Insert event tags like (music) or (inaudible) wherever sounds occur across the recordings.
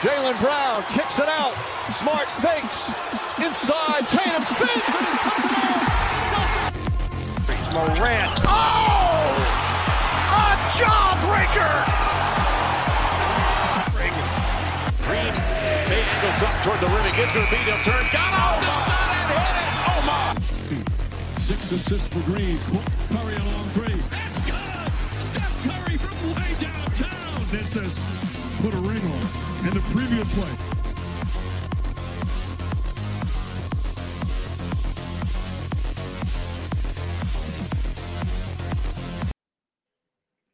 Jalen Brown kicks it out. Smart fakes. Inside. Tatum spins. Morant. Oh! A jawbreaker! Green angles up toward the rim. He gives her a beat. He'll turn. Got off the shot and hit it. Oh my! Six assists for Green. Curry along three. It's good! Steph Curry from way downtown. That says put a ring on. The play.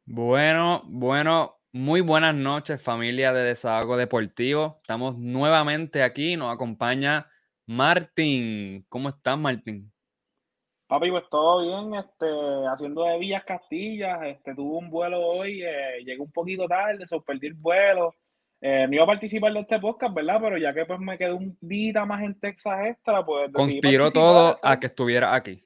Bueno, bueno, muy buenas noches familia de Desahogo Deportivo. Estamos nuevamente aquí, nos acompaña Martín. ¿Cómo estás, Martín? Papi, pues todo bien, este, haciendo de Villas Castillas, este, tuve un vuelo hoy, eh, llegué un poquito tarde, se perdí el vuelo. Eh, no iba a participar de este podcast, ¿verdad? Pero ya que pues me quedé un día más en Texas extra, pues Conspiró todo ¿sabes? a que estuviera aquí.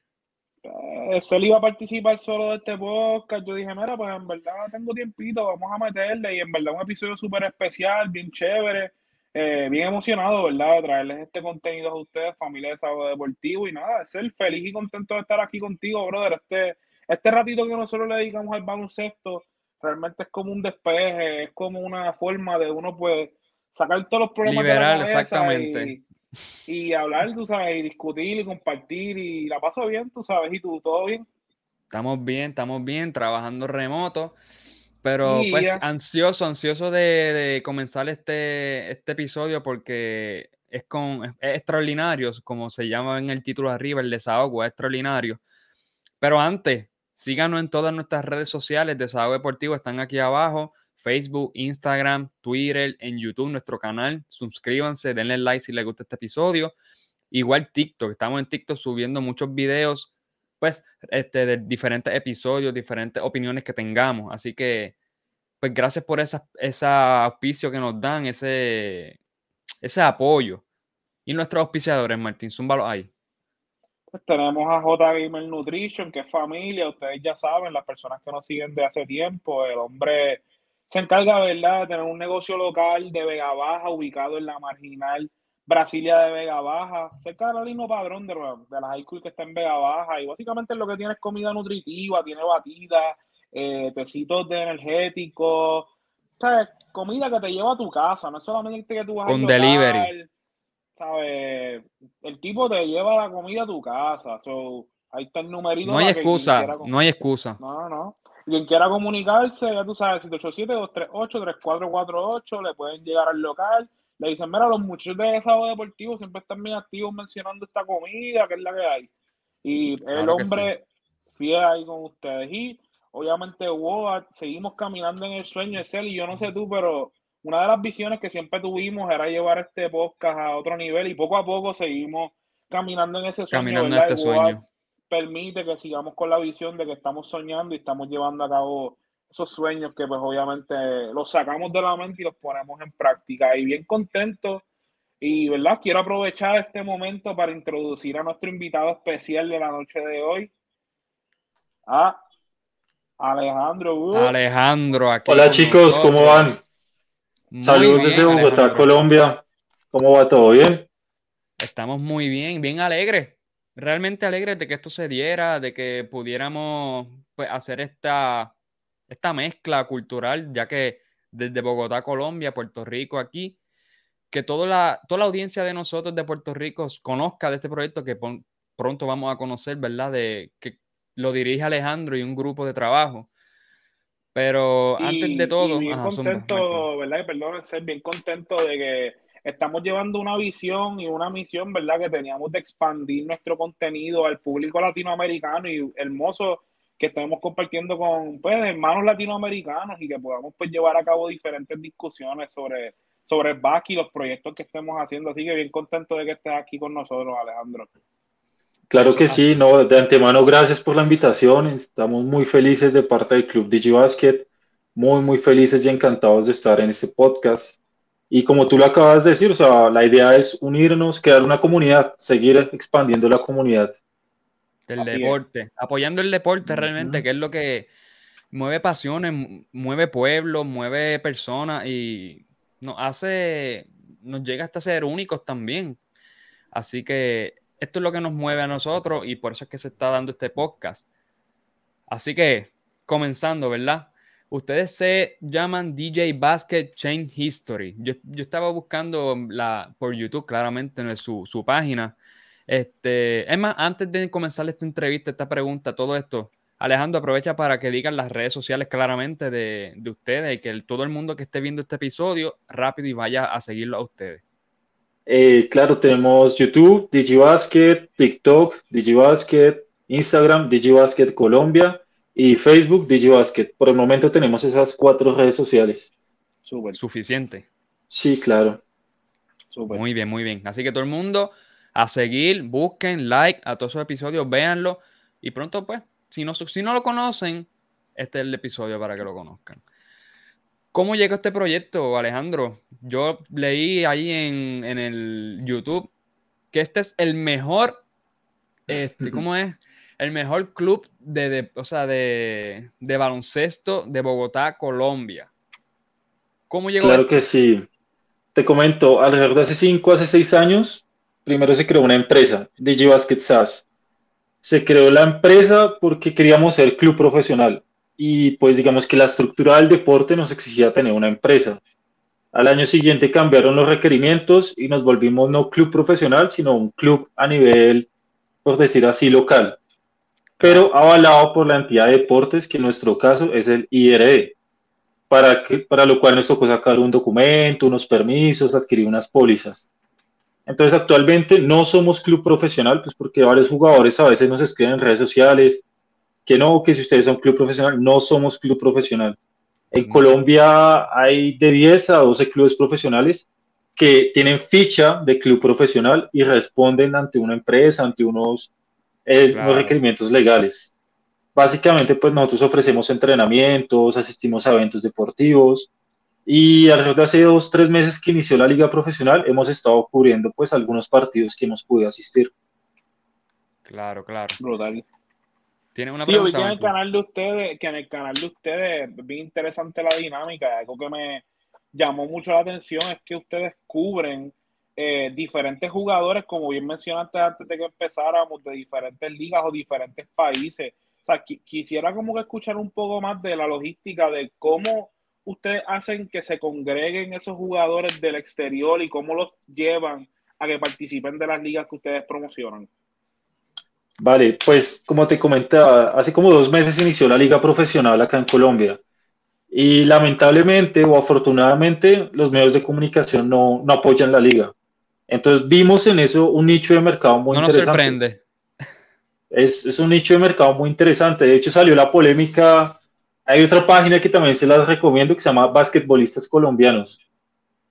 Eh, él iba a participar solo de este podcast. Yo dije, mira, pues en verdad tengo tiempito, vamos a meterle. Y en verdad un episodio súper especial, bien chévere, eh, bien emocionado, ¿verdad? De traerles este contenido a ustedes, familia de Sábado Deportivo. Y nada, de ser feliz y contento de estar aquí contigo, brother. Este, este ratito que nosotros le dedicamos al baloncesto, realmente es como un despeje, es como una forma de uno, pues, sacar todos los problemas de la Liberal, exactamente. y- y hablar, tú sabes, y discutir y compartir y la paso bien, tú sabes, y tú, todo bien. Estamos bien, estamos bien, trabajando remoto, pero Y pues ya. ansioso, ansioso de, de comenzar este, este episodio porque es, con, es extraordinario, como se llama en el título arriba, el desahogo es extraordinario. Pero antes, síganos en todas nuestras redes sociales, Desahogo Deportivo, están aquí abajo, Facebook, Instagram, Twitter, en YouTube, nuestro canal, suscríbanse, denle like si les gusta este episodio. Igual TikTok, estamos en TikTok subiendo muchos videos pues, este, de diferentes episodios, diferentes opiniones que tengamos. Así que, pues, gracias por esa, ese auspicio que nos dan, ese, ese apoyo. Y nuestros auspiciadores, Martín, zúmbalo ahí. Pues tenemos a J Gamer Nutrition, que es familia, ustedes ya saben, las personas que nos siguen de hace tiempo, el hombre se encarga, ¿verdad?, de tener un negocio local de Vega Baja, ubicado en la marginal Brasilia de Vega Baja, cerca de la línea Padrón de, de la high school que está en Vega Baja, y básicamente lo que tiene es comida nutritiva, tiene batida, eh, tecitos de energéticos, ¿sabes? Comida que te lleva a tu casa, no es solamente que tú vas Con local, delivery. ¿Sabes? El tipo te lleva la comida a tu casa, so, ahí está el numerito No hay excusa, no hay excusa. no, no. Quien quiera comunicarse, ya tú sabes, 787-238-3448, le pueden llegar al local. Le dicen, mira, los muchachos de Sábado Deportivo siempre están bien activos mencionando esta comida, que es la que hay. Y el Claro hombre fiel ahí con ustedes. Y obviamente, WOA, seguimos caminando en el sueño de ser, y yo no sé tú, pero una de las visiones que siempre tuvimos era llevar este podcast a otro nivel, y poco a poco seguimos caminando en ese sueño, Caminando en ¿verdad? este WOA sueño. permite que sigamos con la visión de que estamos soñando y estamos llevando a cabo esos sueños que pues obviamente los sacamos de la mente y los ponemos en práctica. Y bien contento y verdad, quiero aprovechar este momento para introducir a nuestro invitado especial de la noche de hoy, a Alejandro. Uh, Alejandro, aquí. Hola chicos, ¿cómo van? Muy Saludos bien, desde Bogotá, Alejandro. Colombia. ¿Cómo va todo bien? Estamos muy bien, bien alegres, realmente alegres de que esto se diera, de que pudiéramos pues, hacer esta, esta mezcla cultural, ya que desde Bogotá, Colombia, Puerto Rico, aquí, que toda la, toda la audiencia de nosotros de Puerto Rico conozca de este proyecto que pon- pronto vamos a conocer, ¿verdad? De que lo dirige Alejandro y un grupo de trabajo. Pero y- antes de todo, y bien ajá, zumba, contento, Martín. ¿verdad? Perdón, ser bien contento de que estamos llevando una visión y una misión, ¿verdad? Que teníamos de expandir nuestro contenido al público latinoamericano y hermoso que estemos compartiendo con pues, hermanos latinoamericanos y que podamos pues llevar a cabo diferentes discusiones sobre, sobre el básquet y los proyectos que estemos haciendo. Así que bien contento de que estés aquí con nosotros, Alejandro. Claro que sí, no, de antemano gracias por la invitación. Estamos muy felices de parte del Club DigiBasket, muy, muy felices y encantados de estar en este podcast. Y como tú lo acabas de decir, o sea, la idea es unirnos, crear una comunidad, seguir expandiendo la comunidad. del Así es. deporte, apoyando el deporte realmente, Ujú. que es lo que mueve pasiones, mu- mueve pueblos, mueve personas y nos hace, nos llega hasta ser únicos también. Así que esto es lo que nos mueve a nosotros y por eso es que se está dando este podcast. Así que, comenzando, ¿verdad? Ustedes se llaman DJ Basket Chain History. Yo, estaba buscando la, por YouTube, claramente, en su, su página. Este, es más, antes de comenzar esta entrevista, esta pregunta, todo esto, Alejandro, aprovecha para que digan las redes sociales claramente de, de ustedes y que todo el mundo que esté viendo este episodio rápido y vaya a seguirlo a ustedes. Eh, claro, tenemos YouTube, DigiBasket, TikTok, DigiBasket, Instagram, DigiBasket Colombia y Facebook, DigiBasket. Por el momento tenemos esas cuatro redes sociales. Suficiente. Sí, claro. Muy bien, muy bien. Así que todo el mundo a seguir, busquen, like a todos esos episodios, véanlo y pronto pues, si no, si no lo conocen, este es el episodio para que lo conozcan. ¿Cómo llegó este proyecto, Alejandro? Yo leí ahí en, el YouTube que este es el mejor, este, (laughs) ¿cómo es? El mejor club de, o sea, de, baloncesto de Bogotá, Colombia. ¿Cómo llegó? Claro que sí. Te comento, alrededor de hace 5, hace 6 años, primero se creó una empresa, DJ Basket SAS. Se creó la empresa porque queríamos ser club profesional y pues digamos que la estructura del deporte nos exigía tener una empresa. Al año siguiente cambiaron los requerimientos y nos volvimos no club profesional, sino un club a nivel, por decir así, local, pero avalado por la entidad de deportes, que en nuestro caso es el IRE, para, que, para lo cual nos tocó sacar un documento, unos permisos, adquirir unas pólizas. Entonces actualmente no somos club profesional, pues porque varios jugadores a veces nos escriben en redes sociales, que no, que si ustedes son club profesional, no somos club profesional. En Colombia hay de 10 a 12 clubes profesionales que tienen ficha de club profesional y responden ante una empresa, ante unos, eh, unos requerimientos legales. Básicamente, pues nosotros ofrecemos entrenamientos, asistimos a eventos deportivos y alrededor de hace dos, tres meses que inició la liga profesional, hemos estado cubriendo pues algunos partidos que hemos podido asistir. Claro, claro. Tiene una sí, yo vi que en el canal de ustedes, que en el canal de ustedes, bien interesante la dinámica, algo que me llamó mucho la atención es que ustedes cubren eh, diferentes jugadores, como bien mencionaste antes de que empezáramos, de diferentes ligas o diferentes países. O sea, quisiera como que escuchar un poco más de la logística de cómo ustedes hacen que se congreguen esos jugadores del exterior y cómo los llevan a que participen de las ligas que ustedes promocionan. Vale, pues como te comentaba, hace como dos meses inició la liga profesional acá en Colombia y lamentablemente o afortunadamente los medios de comunicación no, no apoyan la liga. Entonces vimos en eso un nicho de mercado muy no interesante. Nos sorprende. Es, es un nicho de mercado muy interesante. De hecho salió la polémica. Hay otra página que también se las recomiendo que se llama Basquetbolistas Colombianos.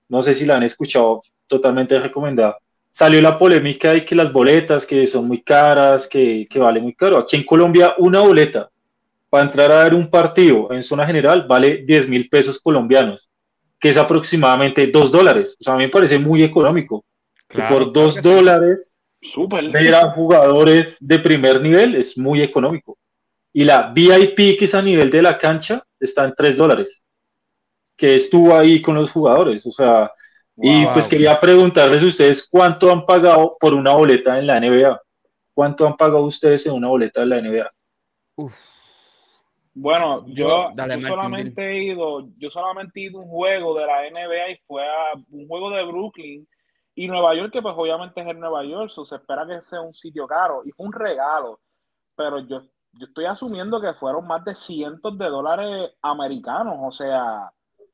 No sé si la han escuchado, totalmente recomendada salió la polémica de que las boletas, que son muy caras, que, que vale muy caro. Aquí en Colombia, una boleta para entrar a ver un partido en zona general vale 10 mil pesos colombianos, que es aproximadamente 2 dólares. O sea, a mí me parece muy económico. que por 2 dólares ver a jugadores de primer nivel es muy económico. Y la VIP, que es a nivel de la cancha, está en 3 dólares, que estuvo ahí con los jugadores. O sea, y pues quería preguntarles a ustedes cuánto han pagado por una boleta en la NBA. ¿Cuánto han pagado ustedes en una boleta en la NBA? Bueno, yo, solamente he ido, yo solamente he ido a un juego de la NBA y fue a un juego de Brooklyn. Y Nueva York, que pues obviamente es en Nueva York, se espera que sea un sitio caro. Y fue un regalo, pero yo, yo estoy asumiendo que fueron más de cientos de dólares americanos, o sea,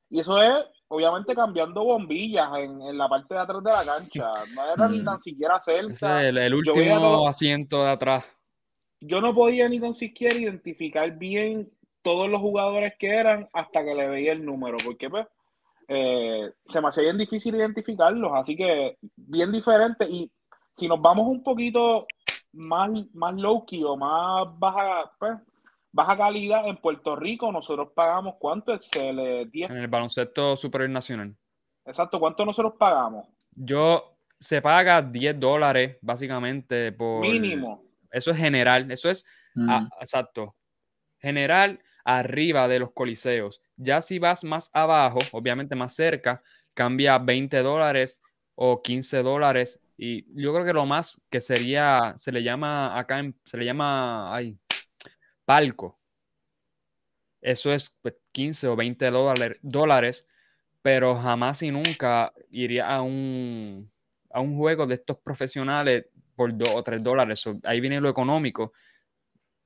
y eso es obviamente cambiando bombillas en, la parte de atrás de la cancha. No era ni mm. tan siquiera cerca. el, último asiento de atrás. Yo no podía ni tan siquiera identificar bien todos los jugadores que eran hasta que le veía el número, porque pues eh, se me hacía bien difícil identificarlos, así que bien diferente. Y si nos vamos un poquito más, más low-key o más baja, pues, baja calidad en Puerto Rico, nosotros pagamos cuánto es el 10. En el baloncesto superior nacional. Exacto, ¿cuánto nosotros pagamos? Yo se paga 10 dólares básicamente por mínimo. Eso es general, eso es exacto. General arriba de los coliseos. Ya si vas más abajo, obviamente más cerca, cambia 20 dólares o 15 dólares. Y yo creo que lo más que sería, se le llama acá, se le llama, ay, palco. Eso es 15 pues, o 20 dólares, pero jamás y nunca iría a un, a un juego de estos profesionales por 2 o 3 dólares. ahí viene lo económico.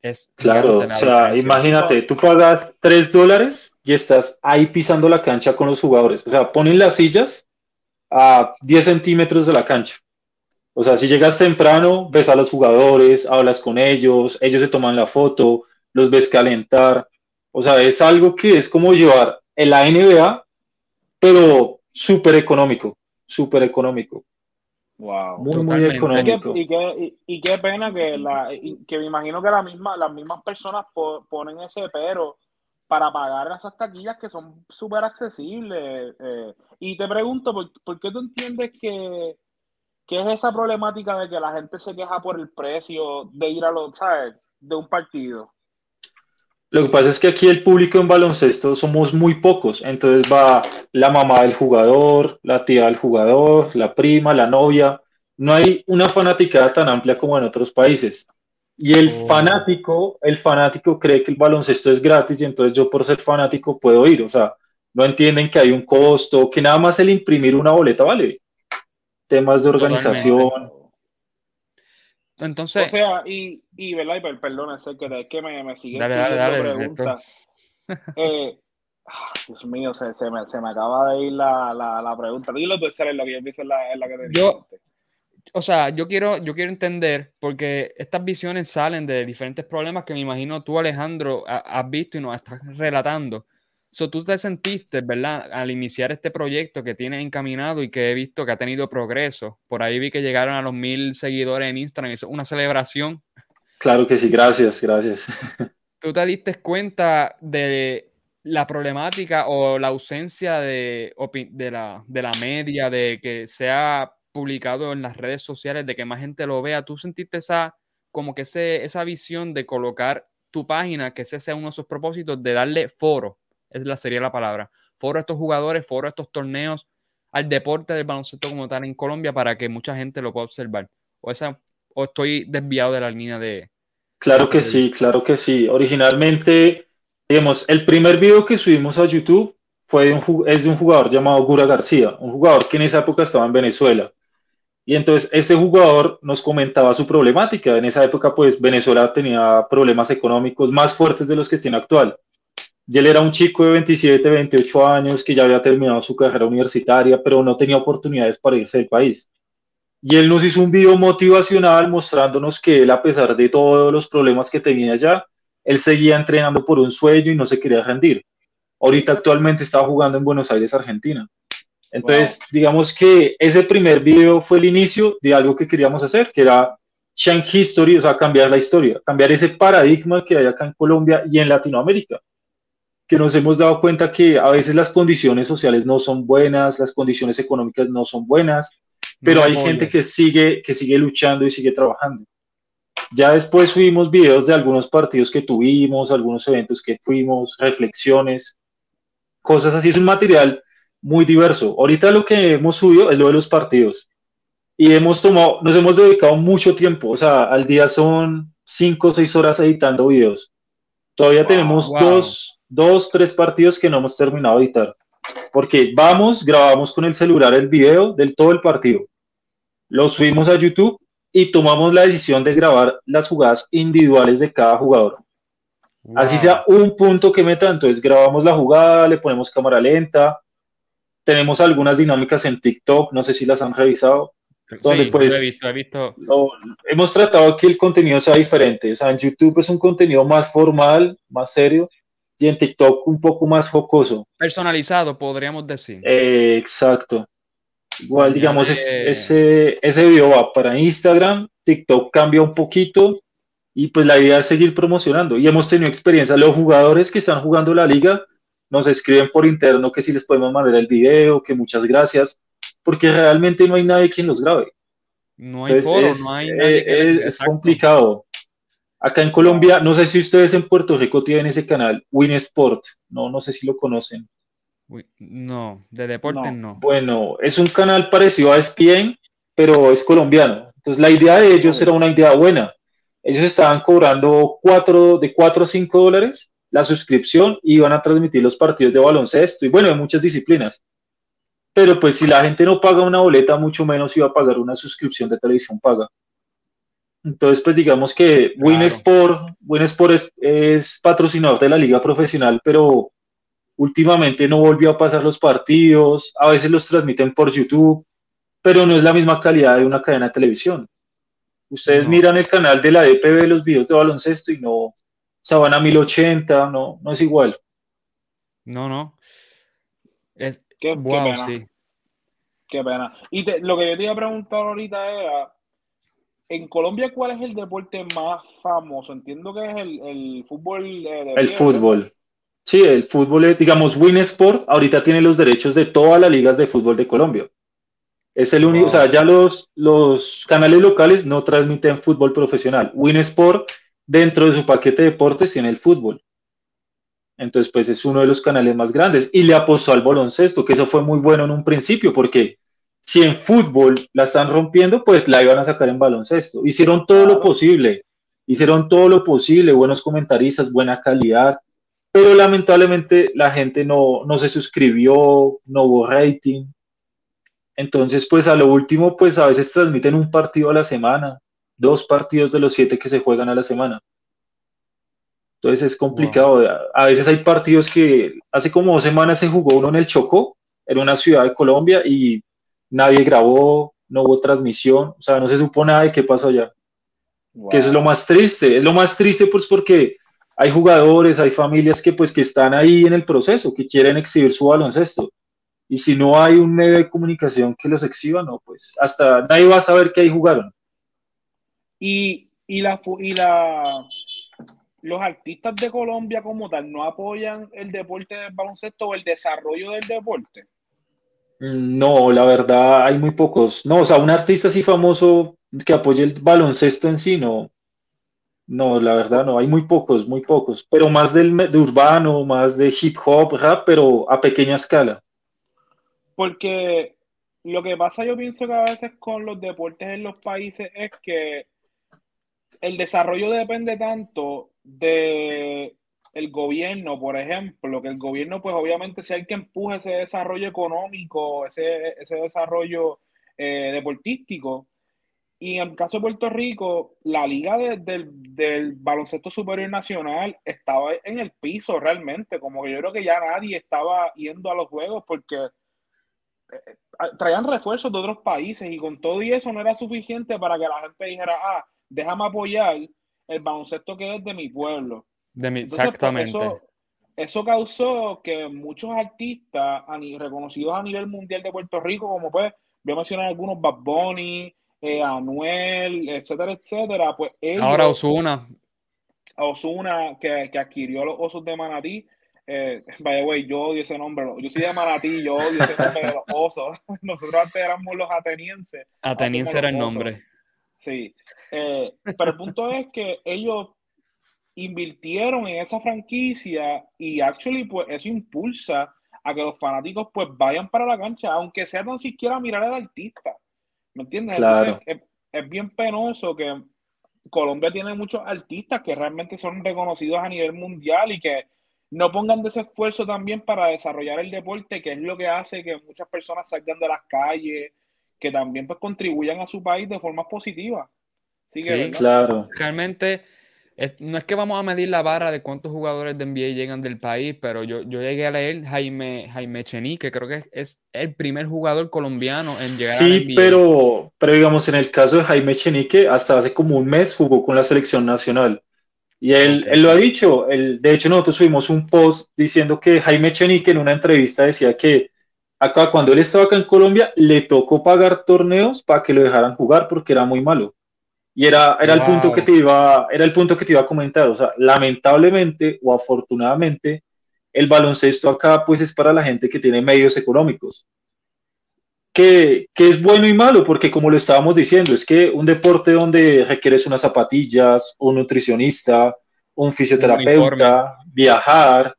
Es claro, o sea, imagínate, tú pagas 3 dólares y estás ahí pisando la cancha con los jugadores. O sea, ponen las sillas a 10 centímetros de la cancha. O sea, si llegas temprano, ves a los jugadores, hablas con ellos, ellos se toman la foto, los ves calentar. O sea, es algo que es como llevar el NBA, pero súper económico, súper económico. Wow. Muy, muy económico. Y qué, y, qué pena que, la, que me imagino que la misma, las mismas personas ponen ese pero para pagar esas taquillas que son súper accesibles. Eh. y te pregunto, ¿por, qué tú entiendes que, que, es esa problemática de que la gente se queja por el precio de ir a los, ¿sabes? De un partido. Lo que pasa es que aquí el público en baloncesto somos muy pocos, entonces va la mamá del jugador, la tía del jugador, la prima, la novia. No hay una fanaticada tan amplia como en otros países. Y el oh. fanático, el fanático cree que el baloncesto es gratis y entonces yo por ser fanático puedo ir. O sea, no entienden que hay un costo, que nada más el imprimir una boleta vale. Temas de organización. Entonces. O sea, y, y ¿verdad? Y perdón, es que, que me, me sigue dale, dale, dale, pregunta. (laughs) Eh, ah, Dios mío, se, se, me, se, me, acaba de ir la, la, la pregunta. Dilo tú, es la que yo empiezo en la, la que te yo, O sea, yo quiero, yo quiero entender, porque estas visiones salen de diferentes problemas que me imagino tú, Alejandro, has visto y nos estás relatando. So, tú te sentiste, ¿verdad? Al iniciar este proyecto que tienes encaminado y que he visto que ha tenido progreso. Por ahí vi que llegaron a los mil seguidores en Instagram. Eso es una celebración. Claro que sí, gracias, gracias. ¿Tú te diste cuenta de la problemática o la ausencia de, de, la, de la media, de que sea publicado en las redes sociales, de que más gente lo vea? ¿Tú sentiste esa, como que ese, esa visión de colocar tu página, que ese sea uno de sus propósitos, de darle foro es la, sería la palabra. Foro a estos jugadores, foro a estos torneos, al deporte del baloncesto como tal en Colombia para que mucha gente lo pueda observar. O, esa, o estoy desviado de la línea de... Claro que sí, claro que sí. Originalmente, digamos, el primer video que subimos a YouTube fue un, es de un jugador llamado Gura García, un jugador que en esa época estaba en Venezuela. Y entonces ese jugador nos comentaba su problemática. En esa época, pues Venezuela tenía problemas económicos más fuertes de los que tiene actual. Y él era un chico de 27, 28 años que ya había terminado su carrera universitaria, pero no tenía oportunidades para irse del país. Y él nos hizo un video motivacional mostrándonos que él, a pesar de todos los problemas que tenía ya, él seguía entrenando por un sueño y no se quería rendir. Ahorita actualmente está jugando en Buenos Aires, Argentina. Entonces, digamos que ese primer video fue el inicio de algo que queríamos hacer, que era change history, o sea, cambiar la historia, cambiar ese paradigma que hay acá en Colombia y en Latinoamérica que nos hemos dado cuenta que a veces las condiciones sociales no son buenas, las condiciones económicas no son buenas, pero hay gente que sigue, que sigue luchando y sigue trabajando. Ya después subimos videos de algunos partidos que tuvimos, algunos eventos que fuimos, reflexiones, cosas así. Es un material muy diverso. Ahorita lo que hemos subido es lo de los partidos. Y hemos tomado, nos hemos dedicado mucho tiempo, o sea, al día son cinco o seis horas editando videos. Todavía tenemos dos, dos, tres partidos que no hemos terminado de editar. Porque vamos, grabamos con el celular el video del todo el partido, lo subimos a YouTube y tomamos la decisión de grabar las jugadas individuales de cada jugador. Así sea un punto que meta, entonces grabamos la jugada, le ponemos cámara lenta, tenemos algunas dinámicas en TikTok, no sé si las han revisado, donde pues he visto, he visto. hemos tratado que el contenido sea diferente. O sea, en YouTube es un contenido más formal, más serio, y en TikTok un poco más jocoso. Personalizado, podríamos decir. Eh, exacto. Igual, digamos, ese, ese video va para Instagram, TikTok cambia un poquito y pues la idea es seguir promocionando. Y hemos tenido experiencia. Los jugadores que están jugando la liga nos escriben por interno que si les podemos mandar el video, que muchas gracias, porque realmente no hay nadie quien los grabe. No hay foro, no hay nadie es complicado. Acá en Colombia, no sé si ustedes en Puerto Rico tienen ese canal, Win Sport, no, no sé si lo conocen. No, de deportes no. Bueno, es un canal parecido a ESPN, pero es colombiano. Entonces la idea de ellos era una idea buena. Ellos estaban cobrando cuatro, de 4 a 5 dólares la suscripción y iban a transmitir los partidos de baloncesto y bueno, de muchas disciplinas. Pero pues si la gente no paga una boleta, mucho menos iba a pagar una suscripción de televisión paga. Entonces, pues digamos que claro. Winsport, Winsport es, es patrocinador de la liga profesional, pero últimamente no volvió a pasar los partidos, a veces los transmiten por YouTube, pero no es la misma calidad de una cadena de televisión. Ustedes no. miran el canal de la DPB de los videos de baloncesto y no, Sabana 1080, no, no es igual. No, no. Es, qué, wow, qué pena. sí. Qué pena. Y te, lo que yo te iba a preguntar ahorita era, en Colombia, ¿cuál es el deporte más famoso? Entiendo que es el, el fútbol. eh, de El pie, fútbol. Sí, el fútbol, digamos, Winsport ahorita tiene los derechos de todas las ligas de fútbol de Colombia. Es el único, Wow. o sea, ya los, los canales locales no transmiten fútbol profesional. Winsport, dentro de su paquete de deportes, tiene el fútbol. Entonces, pues es uno de los canales más grandes. Y le apostó al baloncesto, que eso fue muy bueno en un principio, porque si en fútbol la están rompiendo, pues la iban a sacar en baloncesto. Hicieron todo lo posible, hicieron todo lo posible, buenos comentaristas, buena calidad, pero lamentablemente la gente no, no se suscribió, no hubo rating. Entonces, pues a lo último, pues a veces transmiten un partido a la semana, dos partidos de los siete que se juegan a la semana. Entonces es complicado. A- A veces hay partidos que hace como dos semanas se jugó uno en el Chocó, en una ciudad de Colombia, y nadie grabó, no hubo transmisión, o sea, no se supo nada de qué pasó allá. Que eso es lo más triste. Es lo más triste, pues, porque hay jugadores, hay familias que, pues, que están ahí en el proceso, que quieren exhibir su baloncesto. Y si no hay un medio de comunicación que los exhiba, no, pues, hasta nadie va a saber que ahí jugaron. Y, y, la, y la, los artistas de Colombia como tal no apoyan el deporte del baloncesto o el desarrollo del deporte. No, la verdad, hay muy pocos. No, o sea, un artista así famoso que apoye el baloncesto en sí, no. No, la verdad, no, hay muy pocos, muy pocos. Pero más del, de urbano, más de hip hop, rap, pero a pequeña escala. Porque lo que pasa, yo pienso que a veces con los deportes en los países es que el desarrollo depende tanto de el gobierno, por ejemplo, que el gobierno, pues obviamente, si hay que empuje ese desarrollo económico, ese, ese desarrollo eh, deportístico. Y en el caso de Puerto Rico, la liga de- del, del baloncesto superior nacional estaba en el piso realmente, como que yo creo que ya nadie estaba yendo a los juegos porque eh, traían refuerzos de otros países y con todo y eso no era suficiente para que la gente dijera, ah, déjame apoyar el baloncesto que es de mi pueblo. De mi- Entonces, pues, exactamente. eso, eso causó que muchos artistas reconocidos a nivel mundial de Puerto Rico, como pues, voy a mencionar algunos, Bad Bunny, eh, Anuel, etcétera, etcétera, pues ellos, Ahora Osuna. Osuna, que, que adquirió los osos de Manatí, eh, by the way, yo odio ese nombre, yo soy de Manatí, yo odio ese nombre de los osos, (laughs) nosotros antes éramos los atenienses, Ateniense era el nombre. Sí, eh, pero el punto es que ellos invirtieron en esa franquicia y actually pues eso impulsa a que los fanáticos pues vayan para la cancha, aunque sea tan siquiera a mirar al artista, ¿me entiendes? Claro. Entonces es, es bien penoso que Colombia tiene muchos artistas que realmente son reconocidos a nivel mundial y que no pongan de ese esfuerzo también para desarrollar el deporte, que es lo que hace que muchas personas salgan de las calles, que también pues contribuyan a su país de forma positiva. Así que, Sí. Claro. Realmente, no es que vamos a medir la barra de cuántos jugadores de NBA llegan del país, pero yo, yo llegué a leer Jaime, Jaime Chení, que creo que es, es el primer jugador colombiano en llegar a la Sí, NBA. pero, pero digamos, en el caso de Jaime Chenique, hasta hace como un mes jugó con la selección nacional. Y él, él lo ha dicho, él- de hecho nosotros subimos un post diciendo que Jaime Chenique en una entrevista decía que acá cuando él estaba acá en Colombia le tocó pagar torneos para que lo dejaran jugar porque era muy malo. Y era, era el punto que te iba, era el punto que te iba a comentar. O sea, lamentablemente o afortunadamente, el baloncesto acá pues es para la gente que tiene medios económicos que, que es bueno y malo, porque como lo estábamos diciendo, es que un deporte donde requieres unas zapatillas, un nutricionista, un fisioterapeuta, viajar,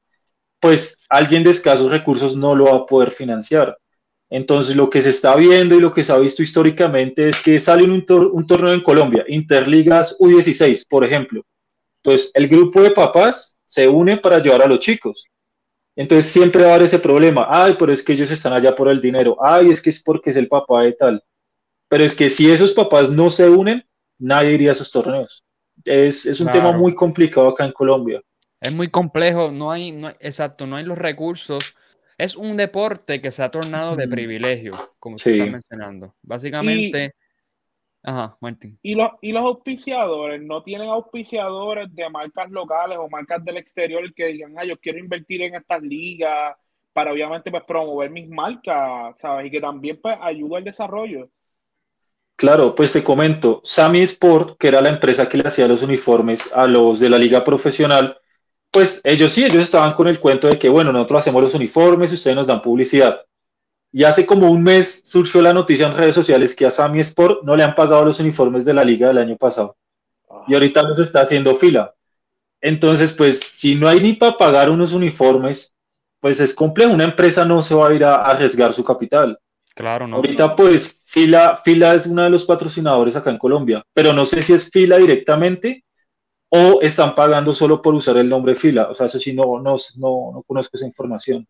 pues alguien de escasos recursos no lo va a poder financiar. Entonces, lo que se está viendo y lo que se ha visto históricamente es que sale un, un torneo en Colombia, Interligas U16, por ejemplo. Entonces, el grupo de papás se une para llevar a los chicos. Entonces, siempre va a haber ese problema. Ay, pero es que ellos están allá por el dinero. Ay, es que es porque es el papá de tal. Pero es que si esos papás no se unen, nadie iría a esos torneos. Es, es un tema muy complicado acá en Colombia. Es muy complejo, no hay, no exacto, no hay los recursos. Es un deporte que se ha tornado de privilegio, como se está mencionando. Básicamente, ajá, Martín. ¿y los, y los auspiciadores, ¿no tienen auspiciadores de marcas locales o marcas del exterior que digan, ah, yo quiero invertir en estas ligas para obviamente pues, promover mis marcas, ¿sabes? Y que también pues ayuda al desarrollo. Claro, pues te comento, Sami Sport, que era la empresa que le hacía los uniformes a los de la liga profesional, pues ellos sí, ellos estaban con el cuento de que, bueno, nosotros hacemos los uniformes y ustedes nos dan publicidad. Y hace como un mes surgió la noticia en redes sociales que a Sami Sport no le han pagado los uniformes de la liga del año pasado. Y ahorita nos está haciendo fila. Entonces, pues, si no hay ni para pagar unos uniformes, pues es complejo. Una empresa no se va a ir a arriesgar su capital. Claro, no. Ahorita, pues, Fila, Fila es uno de los patrocinadores acá en Colombia, pero no sé si es Fila directamente o están pagando solo por usar el nombre Fila. O sea, eso sí, no, no, no, conozco esa información.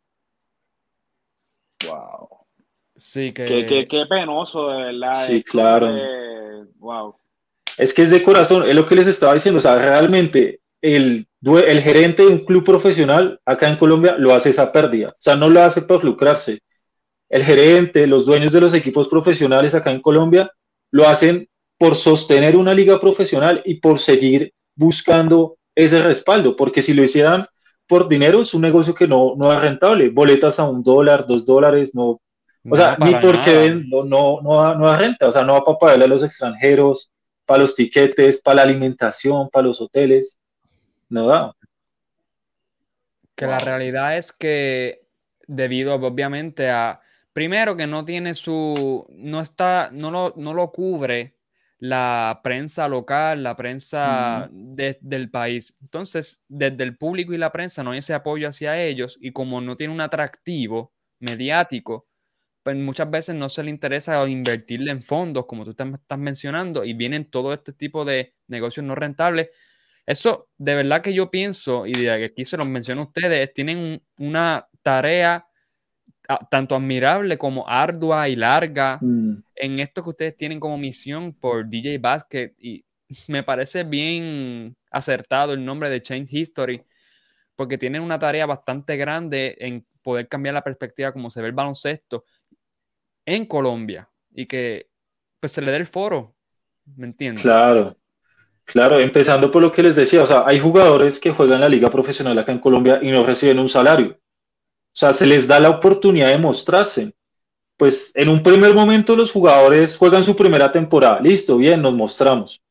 Wow. Sí, que... Qué, penoso, de verdad. Sí, claro. Wow. Es que es de corazón, es lo que les estaba diciendo. O sea, realmente el, el gerente de un club profesional acá en Colombia lo hace esa pérdida. O sea, no lo hace por lucrarse el gerente, los dueños de los equipos profesionales acá en Colombia, lo hacen por sostener una liga profesional y por seguir buscando ese respaldo, porque si lo hicieran por dinero es un negocio que no, no es rentable, boletas a un dólar, dos dólares, no, o sea, ni porque ven, no, no, no, no da renta, o sea, no va para pagarle a los extranjeros, para los tiquetes, para la alimentación, para los hoteles, no da. Que la realidad es que debido obviamente a primero que no tiene su, no está, no lo, no lo cubre la prensa local, la prensa del país. Entonces, desde el público y la prensa no hay ese apoyo hacia ellos y como no tiene un atractivo mediático, pues muchas veces no se le interesa invertirle en fondos, como tú estás mencionando, y vienen todo este tipo de negocios no rentables. Eso, de verdad que yo pienso, y de aquí se los menciono a ustedes, tienen una tarea tanto admirable como ardua y larga mm. en esto que ustedes tienen como misión por DJ Basket y (laughs) me parece bien acertado el nombre de Change History porque tienen una tarea bastante grande en poder cambiar la perspectiva como se ve el baloncesto en Colombia y que pues se le dé el foro, ¿me entiendes? Claro, claro, empezando por lo que les decía, o sea, hay jugadores que juegan la liga profesional acá en Colombia y no reciben un salario. O sea, se les da la oportunidad de mostrarse. Pues en un primer momento los jugadores juegan su primera temporada, listo, bien, nos mostramos.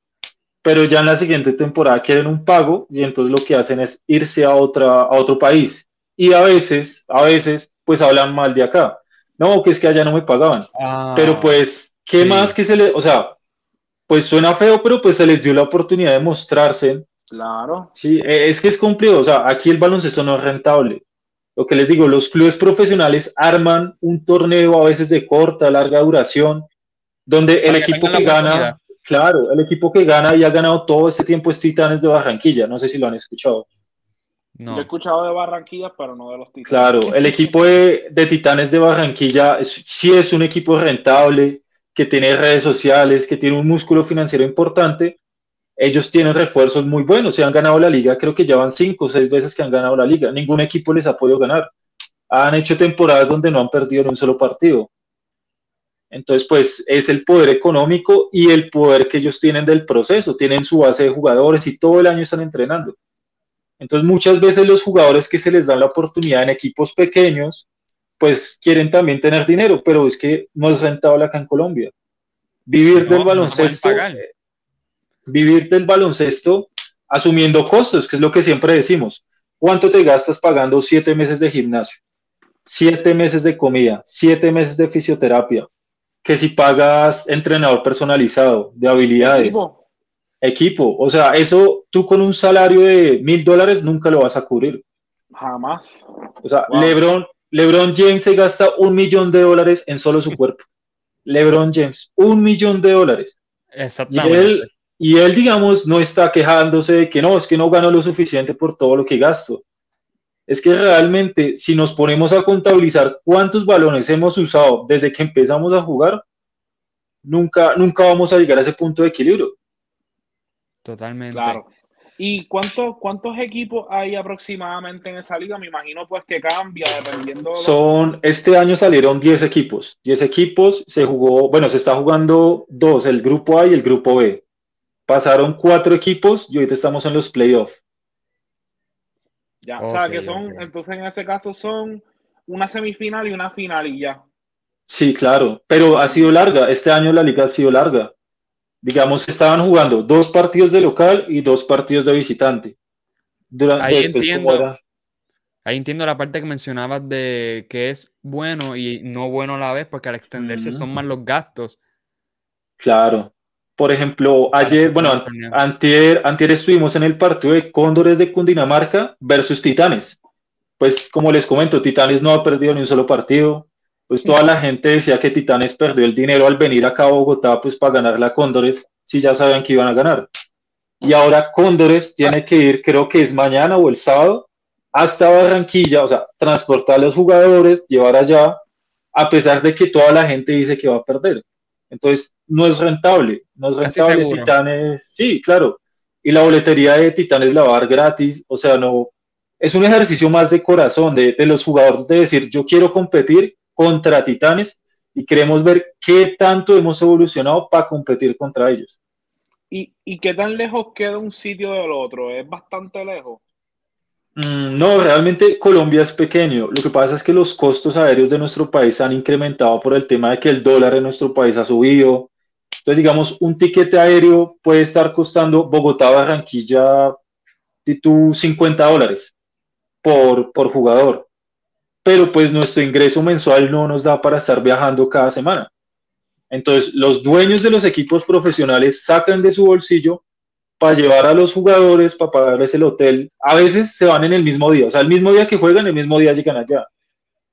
Pero ya en la siguiente temporada quieren un pago y entonces lo que hacen es irse a, otra, a otro país. Y a veces, a veces, pues hablan mal de acá. No, que es que allá no me pagaban. Ah, pero pues, ¿qué más que se les, o sea, pues suena feo, pero pues se les dio la oportunidad de mostrarse. Claro. Sí, e, es que es cumplido. O sea, aquí el baloncesto no es rentable lo que les digo, los clubes profesionales arman un torneo a veces de corta, larga duración, donde el equipo que gana, claro, el equipo que gana y ha ganado todo este tiempo es Titanes de Barranquilla, no sé si lo han escuchado. No. he escuchado de Barranquilla, pero no de los Titanes. Claro, el equipo de, de Titanes de Barranquilla sí es un equipo rentable, que tiene redes sociales, que tiene un músculo financiero importante, ellos tienen refuerzos muy buenos, se han ganado la liga, creo que ya van cinco o seis veces que han ganado la liga, ningún equipo les ha podido ganar. Han hecho temporadas donde no han perdido ni un solo partido. Entonces, pues es el poder económico y el poder que ellos tienen del proceso, tienen su base de jugadores y todo el año están entrenando. Entonces, muchas veces los jugadores que se les dan la oportunidad en equipos pequeños, pues quieren también tener dinero, pero es que no es rentable acá en Colombia. Vivir del baloncesto, vivir del baloncesto asumiendo costos, que es lo que siempre decimos. ¿Cuánto te gastas pagando siete meses de gimnasio? Siete meses de comida, siete meses de fisioterapia, que si pagas entrenador personalizado de habilidades, equipo. equipo. o sea, eso tú con un salario de mil dólares nunca lo vas a cubrir. Jamás. O sea, LeBron, LeBron James se gasta un millón de dólares en solo su (laughs) cuerpo. LeBron James, un millón de dólares. Exactamente. Y él, y él, digamos, no está quejándose de que no, es que no gano lo suficiente por todo lo que gasto. Es que realmente, si nos ponemos a contabilizar cuántos balones hemos usado desde que empezamos a jugar, nunca, nunca vamos a llegar a ese punto de equilibrio. Totalmente. Claro. ¿Y cuántos, cuántos equipos hay aproximadamente en esa liga? Me imagino pues que cambia dependiendo. Son, este año salieron 10 equipos. 10 equipos, se jugó, bueno, se está jugando dos, el grupo A y el grupo B. Pasaron cuatro equipos y ahorita estamos en los playoffs. Ya, o sea, que son, entonces en ese caso son una semifinal y una final y ya. Sí, claro, pero ha sido larga. Este año la liga ha sido larga digamos, estaban jugando dos partidos de local y dos partidos de visitante. Durante, ahí, entiendo, ahí entiendo la parte que mencionabas de que es bueno y no bueno a la vez, porque al extenderse son más los gastos. Claro. Por ejemplo, ayer, bueno, antier, antier estuvimos en el partido de Cóndores de Cundinamarca versus Titanes. Pues como les comento, Titanes no ha perdido ni un solo partido, pues toda la gente decía que Titanes perdió el dinero al venir acá a Bogotá pues para ganar la Cóndores, si ya sabían que iban a ganar. Y ahora Cóndores tiene que ir, creo que es mañana o el sábado, hasta Barranquilla, o sea, transportar a los jugadores, llevar allá, a pesar de que toda la gente dice que va a perder. Entonces, no es rentable, no es rentable. Titanes, sí, claro. Y la boletería de Titanes la va a dar gratis, o sea, no, es un ejercicio más de corazón de, de los jugadores de decir, yo quiero competir contra Titanes y queremos ver qué tanto hemos evolucionado para competir contra ellos. ¿Y, ¿Y, qué tan lejos queda un sitio del otro? ¿Es bastante lejos? Mm, no, realmente Colombia es pequeño. Lo que pasa es que los costos aéreos de nuestro país han incrementado por el tema de que el dólar en nuestro país ha subido. Entonces, digamos, un tiquete aéreo puede estar costando Bogotá-Barranquilla, tú 50 dólares por, por jugador pero pues nuestro ingreso mensual no nos da para estar viajando cada semana. Entonces, los dueños de los equipos profesionales sacan de su bolsillo para llevar a los jugadores, para pagarles el hotel. A veces se van en el mismo día, o sea, el mismo día que juegan, el mismo día llegan allá.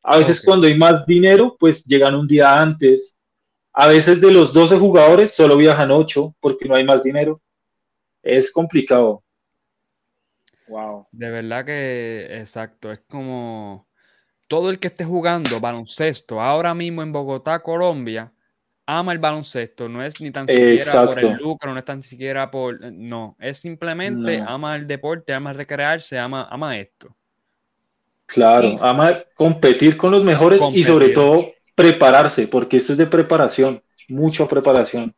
A veces cuando hay más dinero, pues llegan un día antes. A veces de los 12 jugadores solo viajan 8 porque no hay más dinero. Es complicado. Wow. De verdad que, exacto, es como todo el que esté jugando baloncesto ahora mismo en Bogotá, Colombia, ama el baloncesto. No es ni tan siquiera por el lucro, no es tan siquiera por. No, es simplemente ama el deporte, ama recrearse, ama, ama esto. Claro, ama competir con los mejores y sobre todo prepararse, porque esto es de preparación, mucha preparación.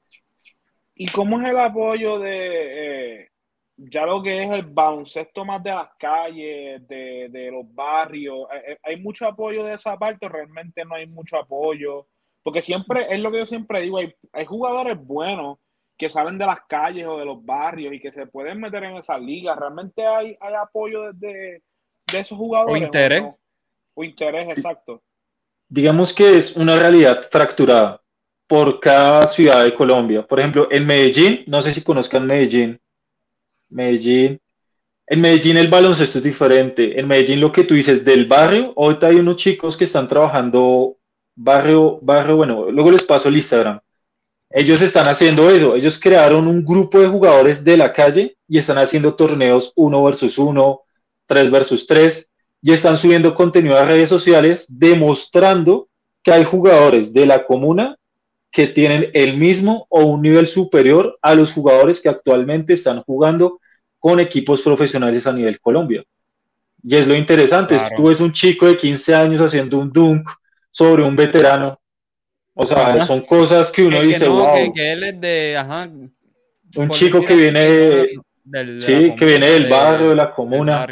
¿Y cómo es el apoyo de, eh, ya lo que es el baloncesto más de las calles, de, los barrios, eh, eh, ¿hay, mucho apoyo de esa parte o realmente no hay mucho apoyo? Porque siempre, es lo que yo siempre digo, hay, jugadores buenos que salen de las calles o de los barrios y que se pueden meter en esa liga. ¿Realmente hay, hay apoyo de, de esos jugadores? O interés. O, interés, exacto. Digamos que es una realidad fracturada por cada ciudad de Colombia. Por ejemplo, en Medellín, no sé si conozcan Medellín, Medellín. En Medellín el baloncesto es diferente. En Medellín lo que tú dices del barrio, ahorita hay unos chicos que están trabajando barrio, barrio, bueno, luego les paso el Instagram. Ellos están haciendo eso. Ellos crearon un grupo de jugadores de la calle y están haciendo torneos uno versus uno, tres versus tres, y están subiendo contenido a redes sociales demostrando que hay jugadores de la comuna que tienen el mismo o un nivel superior a los jugadores que actualmente están jugando con equipos profesionales a nivel Colombia. Y es lo interesante, tú ves un chico de 15 años haciendo un dunk sobre un veterano. O sea, son cosas que uno dice, wow. Que, él es de, ajá, un chico que viene, del, sí, que viene del barrio, de la comuna.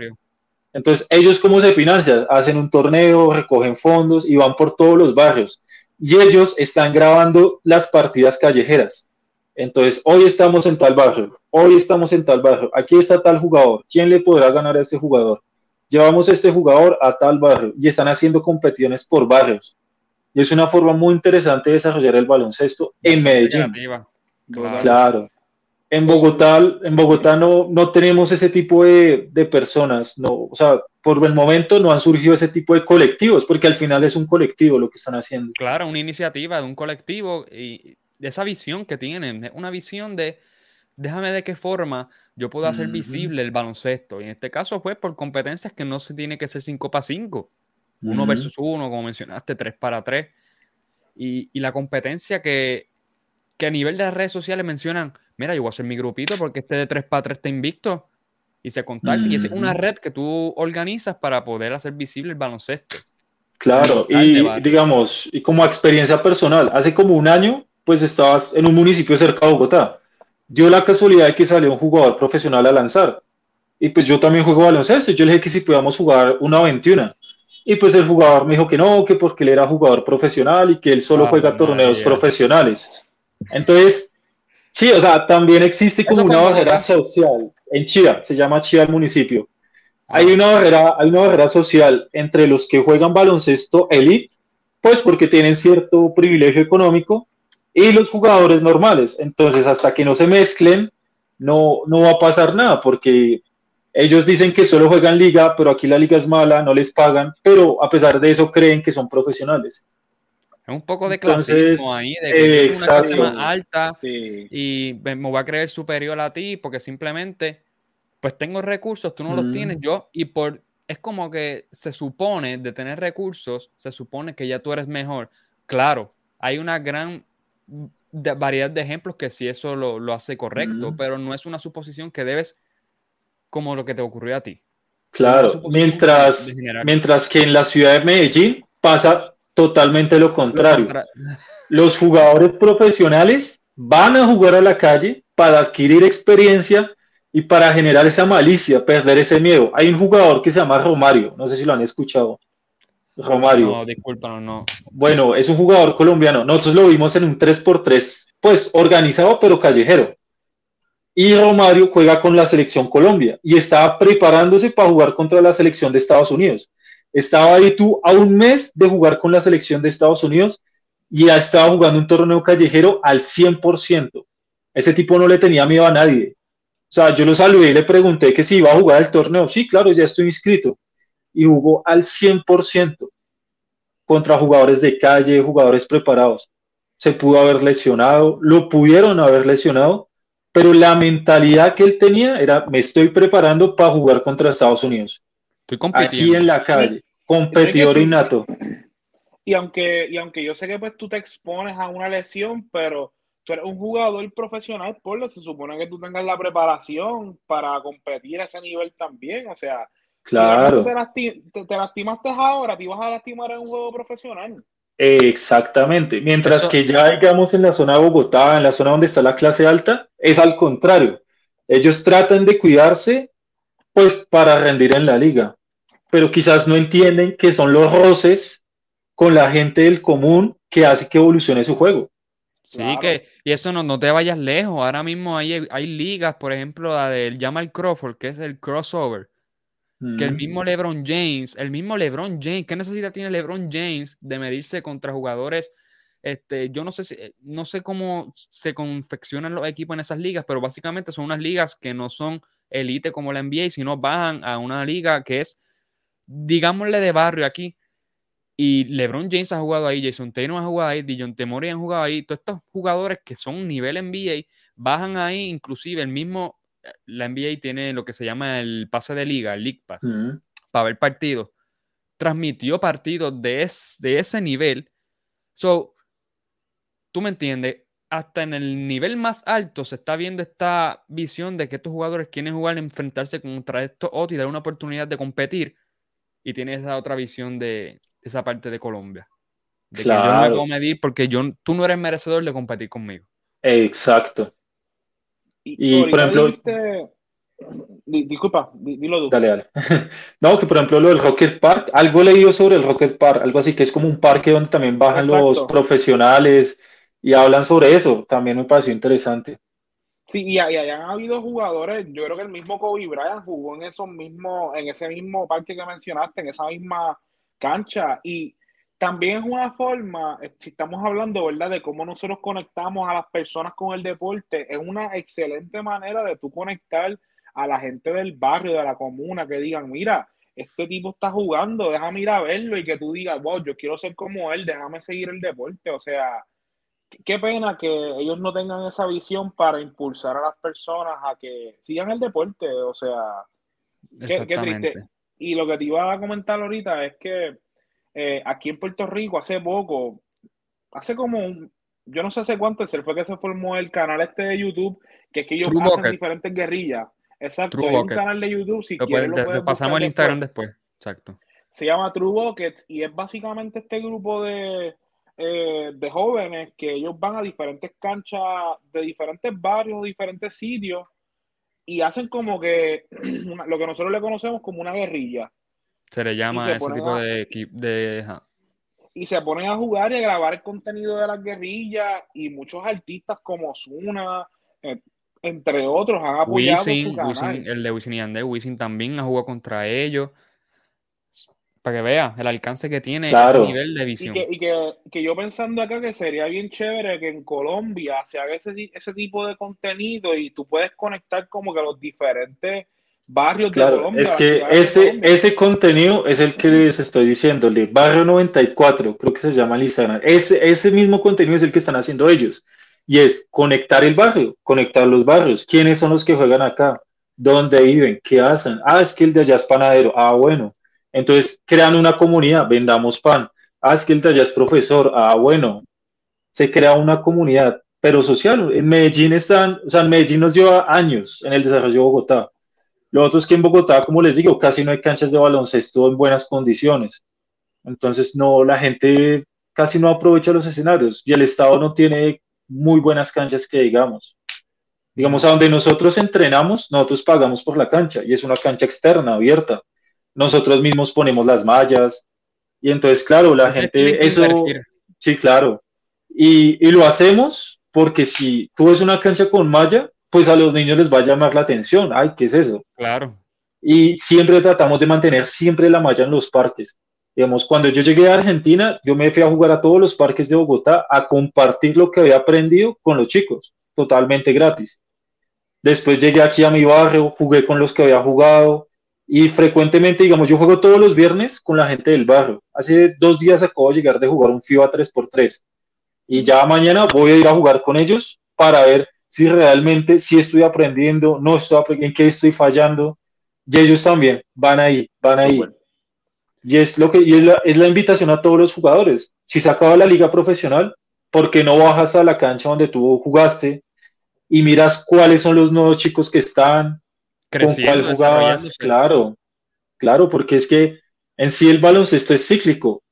Entonces, ellos cómo se financian? Hacen un torneo, recogen fondos y van por todos los barrios y ellos están grabando las partidas callejeras. Entonces, hoy estamos en tal barrio, hoy estamos en tal barrio, aquí está tal jugador, ¿quién le podrá ganar a ese jugador? Llevamos este jugador a tal barrio y están haciendo competiciones por barrios. Y es una forma muy interesante de desarrollar el baloncesto en Medellín. Claro. claro. En Bogotá, en Bogotá no, no tenemos ese tipo de, de, personas, no, o sea, por el momento no han surgido ese tipo de colectivos, porque al final es un colectivo lo que están haciendo. Claro, una iniciativa de un colectivo y de esa visión que tienen, una visión de, déjame de qué forma yo puedo hacer visible el baloncesto. Y en este caso fue por competencias que no se tiene que ser 5 para 5, 1 versus 1, como mencionaste, 3 para 3. Y, y la competencia que, que a nivel de las redes sociales mencionan, mira, yo voy a hacer mi grupito porque este de 3 para 3 está invicto y se contacta. Y es una red que tú organizas para poder hacer visible el baloncesto. Claro, y digamos, y como experiencia personal, hace como un año, pues estabas en un municipio cerca de Bogotá. Dio la casualidad de que salió un jugador profesional a lanzar. Y pues yo también juego baloncesto. Yo le dije que si podíamos jugar una 21. Y pues el jugador me dijo que no, que porque él era jugador profesional y que él solo ah, juega torneos profesionales. Entonces, Sí, o sea, también existe como una barrera social. En Chía, se llama Chía el municipio. Hay ah. una, barrera, hay una barrera social entre los que juegan baloncesto elite, pues porque tienen cierto privilegio económico, y los jugadores normales. Entonces, hasta que no se mezclen, no, no va a pasar nada, porque ellos dicen que solo juegan liga, pero aquí la liga es mala, no les pagan, pero a pesar de eso creen que son profesionales. Es un poco de clasismo ahí, de que una clase más alta y me voy a creer superior a ti porque simplemente, pues tengo recursos, tú no los tienes, yo, y por, es como que se supone de tener recursos, se supone que ya tú eres mejor. Claro, hay una gran variedad de ejemplos que sí eso lo, hace correcto, pero no es una suposición que debes como lo que te ocurrió a ti. Claro, mientras, mientras que en la ciudad de Medellín pasa totalmente lo contrario. (laughs) Los jugadores profesionales van a jugar a la calle para adquirir experiencia y para generar esa malicia, perder ese miedo. Hay un jugador que se llama Romario, no sé si lo han escuchado. Romario. No, disculpa, no. Bueno, es un jugador colombiano. Nosotros lo vimos en un 3x3, pues organizado pero callejero. Y Romario juega con la selección Colombia y estaba preparándose para jugar contra la selección de Estados Unidos. Estaba ahí tú a un mes de jugar con la selección de Estados Unidos y ya estaba jugando un torneo callejero al 100%. Ese tipo no le tenía miedo a nadie. O sea, yo lo saludé y le pregunté que si iba a jugar el torneo. Sí, claro, ya estoy inscrito. Y jugó al 100% contra jugadores de calle, jugadores preparados. Se pudo haber lesionado, lo pudieron haber lesionado, pero la mentalidad que él tenía era, me estoy preparando para jugar contra Estados Unidos. Aquí en la calle, competidor innato. Y aunque, y aunque yo sé que pues tú te expones a una lesión, pero tú eres un jugador profesional, por lo se supone que tú tengas la preparación para competir a ese nivel también. O sea, claro. Si te, lastimaste ahora, te ibas a lastimar en un juego profesional. Exactamente. Mientras que ya digamos en la zona de Bogotá, en la zona donde está la clase alta, es al contrario. Ellos tratan de cuidarse pues para rendir en la liga pero quizás no entienden que son los roces con la gente del común que hace que evolucione su juego. Sí, que, y eso no, no te vayas lejos. Ahora mismo hay, hay ligas, por ejemplo, la del Jamal Crawford, que es el crossover. Que el mismo LeBron James, el mismo LeBron James, ¿qué necesidad tiene LeBron James de medirse contra jugadores? Este, yo no sé, si, no sé cómo se confeccionan los equipos en esas ligas, pero básicamente son unas ligas que no son elite como la NBA, sino bajan a una liga que es digámosle de barrio aquí, y LeBron James ha jugado ahí, Jason Taylor ha jugado ahí, Dijon Temori han jugado ahí, todos estos jugadores que son nivel NBA bajan ahí, inclusive el mismo, la NBA tiene lo que se llama el pase de liga, el League Pass, para ver partidos. Transmitió partidos de, de ese nivel. So, tú me entiendes, hasta en el nivel más alto se está viendo esta visión de que estos jugadores quieren jugar, enfrentarse contra estos otros y dar una oportunidad de competir y tiene esa otra visión de esa parte de Colombia. De que yo no me puedo medir porque yo, tú no eres merecedor de competir conmigo. Exacto. Y, por ejemplo... Disculpa, dilo tú. Dale, dale. (laughs) no, que por ejemplo lo del Rocket Park, algo he leído sobre el Rocket Park, algo así que es como un parque donde también bajan los profesionales y hablan sobre eso. También me pareció interesante. Sí, y, y hayan habido jugadores, yo creo que el mismo Kobe Bryant jugó en esos mismos, en ese mismo parque que mencionaste, en esa misma cancha, y también es una forma, si estamos hablando, ¿verdad?, de cómo nosotros conectamos a las personas con el deporte, es una excelente manera de tú conectar a la gente del barrio, de la comuna, que digan, mira, este tipo está jugando, déjame ir a verlo y que tú digas, wow, yo quiero ser como él, déjame seguir el deporte. O sea, qué pena que ellos no tengan esa visión para impulsar a las personas a que sigan el deporte. O sea, qué, triste. Y lo que te iba a comentar ahorita es que eh, aquí en Puerto Rico hace poco, hace como un, yo no sé hace cuánto, se fue que se formó el canal este de YouTube, que es que ellos hacen diferentes guerrillas. Exacto, hay un canal de YouTube, si quieres lo pasamos el Instagram después. Exacto. Se llama True Buckets y es básicamente este grupo de, eh, de jóvenes que ellos van a diferentes canchas de diferentes barrios, diferentes sitios y hacen como que (clears throat) lo que nosotros le conocemos como una guerrilla. Se le llama ese tipo de, de y se ponen a jugar y a grabar el contenido de las guerrillas y muchos artistas como Zuna, eh, entre otros, han apoyado su canal. el de Wisin y Yandel, Wisin también ha jugado contra ellos. Para que vea el alcance que tiene ese nivel de visión. Y, que, yo pensando acá que sería bien chévere que en Colombia se haga ese, ese tipo de contenido y tú puedes conectar como que los diferentes barrios de Colombia. Es que ese, ese contenido es el que les estoy diciéndole. Barrio 94, creo que se llama el Instagram. Ese, ese mismo contenido es el que están haciendo ellos y es conectar el barrio, conectar los barrios. ¿Quiénes son los que juegan acá? ¿Dónde viven? ¿Qué hacen? Ah, es que el de allá es panadero. Ah, bueno. Entonces crean una comunidad, vendamos pan. Ah, es que el de allá es profesor. Ah, bueno. Se crea una comunidad, pero social. En Medellín están, o sea, en Medellín nos lleva años en el desarrollo de Bogotá. Lo otro es que en Bogotá, como les digo, casi no hay canchas de baloncesto en buenas condiciones. Entonces, no, la gente casi no aprovecha los escenarios y el Estado no tiene muy buenas canchas que digamos. Digamos, a donde nosotros entrenamos, nosotros pagamos por la cancha y es una cancha externa, abierta. Nosotros mismos ponemos las mallas y entonces, claro, la gente, eso, sí, claro. Y, y, lo hacemos porque si tú ves una cancha con malla, pues a los niños les va a llamar la atención. Ay, ¿qué es eso? Claro. Y siempre tratamos de mantener siempre la malla en los parques. Digamos, cuando yo llegué a Argentina, yo me fui a jugar a todos los parques de Bogotá a compartir lo que había aprendido con los chicos, totalmente gratis. Después llegué aquí a mi barrio, jugué con los que había jugado y frecuentemente, digamos, yo juego todos los viernes con la gente del barrio. Hace dos días acabo de llegar de jugar un FIBA 3x3 y ya mañana voy a ir a jugar con ellos para ver si realmente si estoy aprendiendo, no estoy en qué estoy fallando. Y ellos también van ahí, van ahí. Y es lo que es la, invitación a todos los jugadores. Si se acaba la liga profesional, ¿por qué no bajas a la cancha donde tú jugaste y miras cuáles son los nuevos chicos que están, con cuál jugabas? Claro, claro, porque es que en sí el baloncesto es cíclico.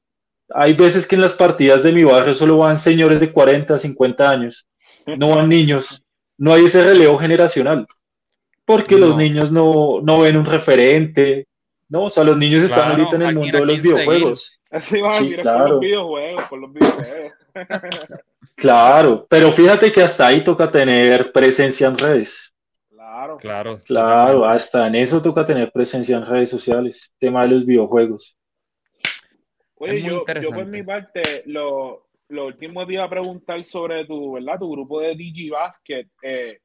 Hay veces que en las partidas de mi barrio solo van señores de 40, 50 años, no van niños, no hay ese relevo generacional, porque los niños no, no ven un referente, no, o sea, los niños están ahorita en el mundo de los videojuegos. Así van sí, claro. por los videojuegos, por los videojuegos. (laughs) claro, pero fíjate que hasta ahí toca tener presencia en redes. Claro. Claro. Claro, hasta en eso toca tener presencia en redes sociales, tema de los videojuegos. Oye, yo, yo, por mi parte, lo, lo último te iba a preguntar sobre tu, ¿verdad? Tu grupo de DJ Basket. Eh,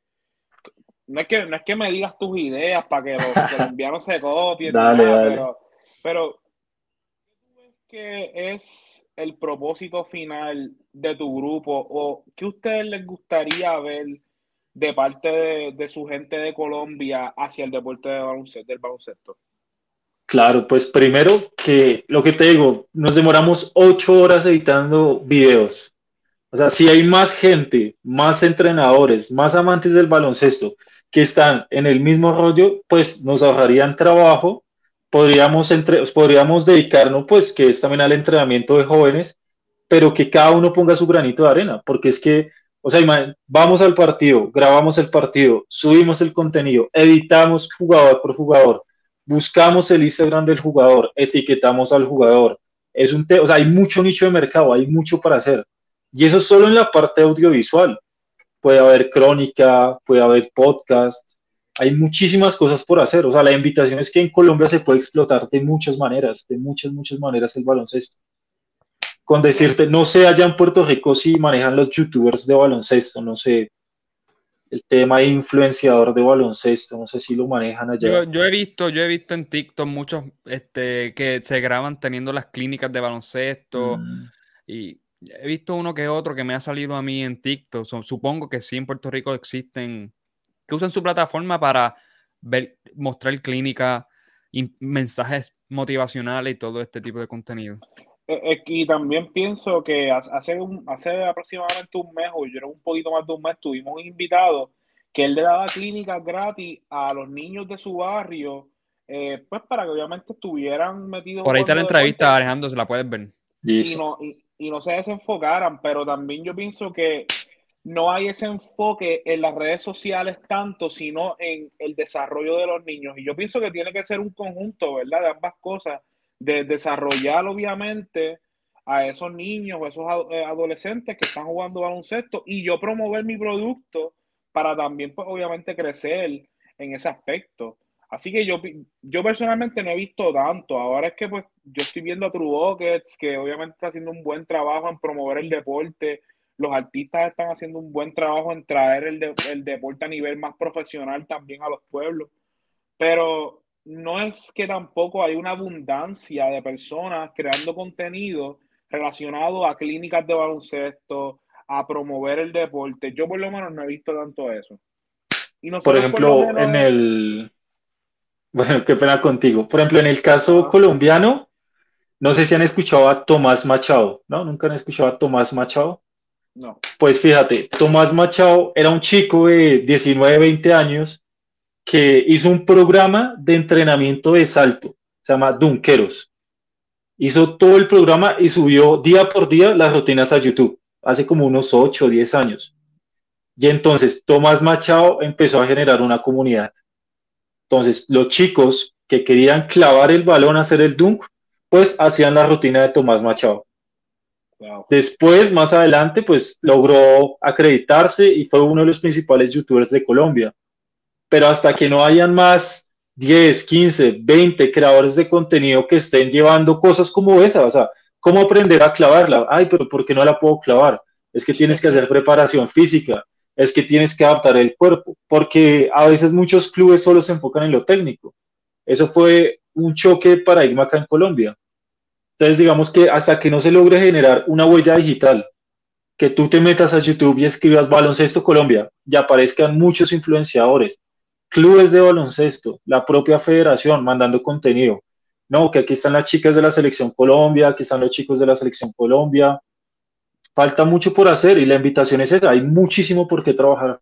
no es que no es que me digas tus ideas para que los colombianos (laughs) se copien, pero pero ¿qué es el propósito final de tu grupo o qué a ustedes les gustaría ver de parte de, su gente de Colombia hacia el deporte de baloncesto, del baloncesto? Claro, pues primero que lo que te digo, nos demoramos ocho horas editando videos. O sea, si hay más gente, más entrenadores, más amantes del baloncesto que están en el mismo rollo, pues nos ahorrarían trabajo, podríamos, entre, podríamos dedicarnos, pues, que es también al entrenamiento de jóvenes, pero que cada uno ponga su granito de arena, porque es que, o sea, vamos al partido, grabamos el partido, subimos el contenido, editamos jugador por jugador, buscamos el Instagram del jugador, etiquetamos al jugador. Es un o sea, hay mucho nicho de mercado, hay mucho para hacer. Y eso solo en la parte audiovisual puede haber crónica, puede haber podcast, hay muchísimas cosas por hacer. O sea, la invitación es que en Colombia se puede explotar de muchas maneras, de muchas, muchas maneras el baloncesto. con decirte, no sé allá en Puerto Rico si manejan los youtubers de baloncesto, no sé, el tema influenciador de baloncesto, no sé si lo manejan allá. Yo, he visto, yo he visto en TikTok muchos este, que se graban teniendo las clínicas de baloncesto mm. y he visto uno que otro que me ha salido a mí en TikTok. supongo que sí en Puerto Rico existen que usan su plataforma para ver, mostrar clínicas, mensajes motivacionales y todo este tipo de contenido. Eh, y también pienso que hace, un, hace aproximadamente un mes, o yo era un poquito más de un mes, tuvimos un invitado que él le daba clínicas gratis a los niños de su barrio, eh, pues para que obviamente estuvieran metidos. Por ahí está la entrevista, Alejandro, se la puedes ver. Y no, y no se desenfocaran, pero también yo pienso que no hay ese enfoque en las redes sociales tanto, sino en el desarrollo de los niños. Y yo pienso que tiene que ser un conjunto, ¿verdad? De ambas cosas de desarrollar obviamente a esos niños o esos eh, adolescentes que están jugando baloncesto y yo promover mi producto para también, pues, obviamente, crecer en ese aspecto. Así que yo, yo personalmente no he visto tanto. Ahora es que pues yo estoy viendo a True Buckets, que obviamente está haciendo un buen trabajo en promover el deporte. Los artistas están haciendo un buen trabajo en traer el, el deporte a nivel más profesional también a los pueblos. Pero no es que tampoco hay una abundancia de personas creando contenido relacionado a clínicas de baloncesto, a promover el deporte. Yo por lo menos no he visto tanto eso. Y por ejemplo, en el... Bueno, qué pena contigo. Por ejemplo, en el caso colombiano, no sé si han escuchado a Tomás Machado, ¿no? ¿Nunca han escuchado a Tomás Machado? No. Pues fíjate, Tomás Machado era un chico de 19, 20 años que hizo un programa de entrenamiento de salto, se llama Dunqueros. Hizo todo el programa y subió día por día las rutinas a YouTube, hace como unos 8 o 10 años. Y entonces Tomás Machado empezó a generar una comunidad. Entonces los chicos que querían clavar el balón a hacer el dunk, pues hacían la rutina de Tomás Machado. Después, más adelante, pues logró acreditarse y fue uno de los principales youtubers de Colombia pero hasta que no hayan más 10, 15, 20 creadores de contenido que estén llevando cosas como esa, o sea, ¿cómo aprender a clavarla? Ay, pero ¿por qué no la puedo clavar? Es que tienes que hacer preparación física, es que tienes que adaptar el cuerpo, porque a veces muchos clubes solo se enfocan en lo técnico. Eso fue un choque de paradigma acá en Colombia. Entonces, digamos que hasta que no se logre generar una huella digital, que tú te metas a YouTube y escribas baloncesto Colombia y aparezcan muchos influenciadores, clubes de baloncesto, la propia federación mandando contenido. No, que aquí están las chicas de la selección Colombia, aquí están los chicos de la selección Colombia. Falta mucho por hacer y la invitación es esa, hay muchísimo por qué trabajar.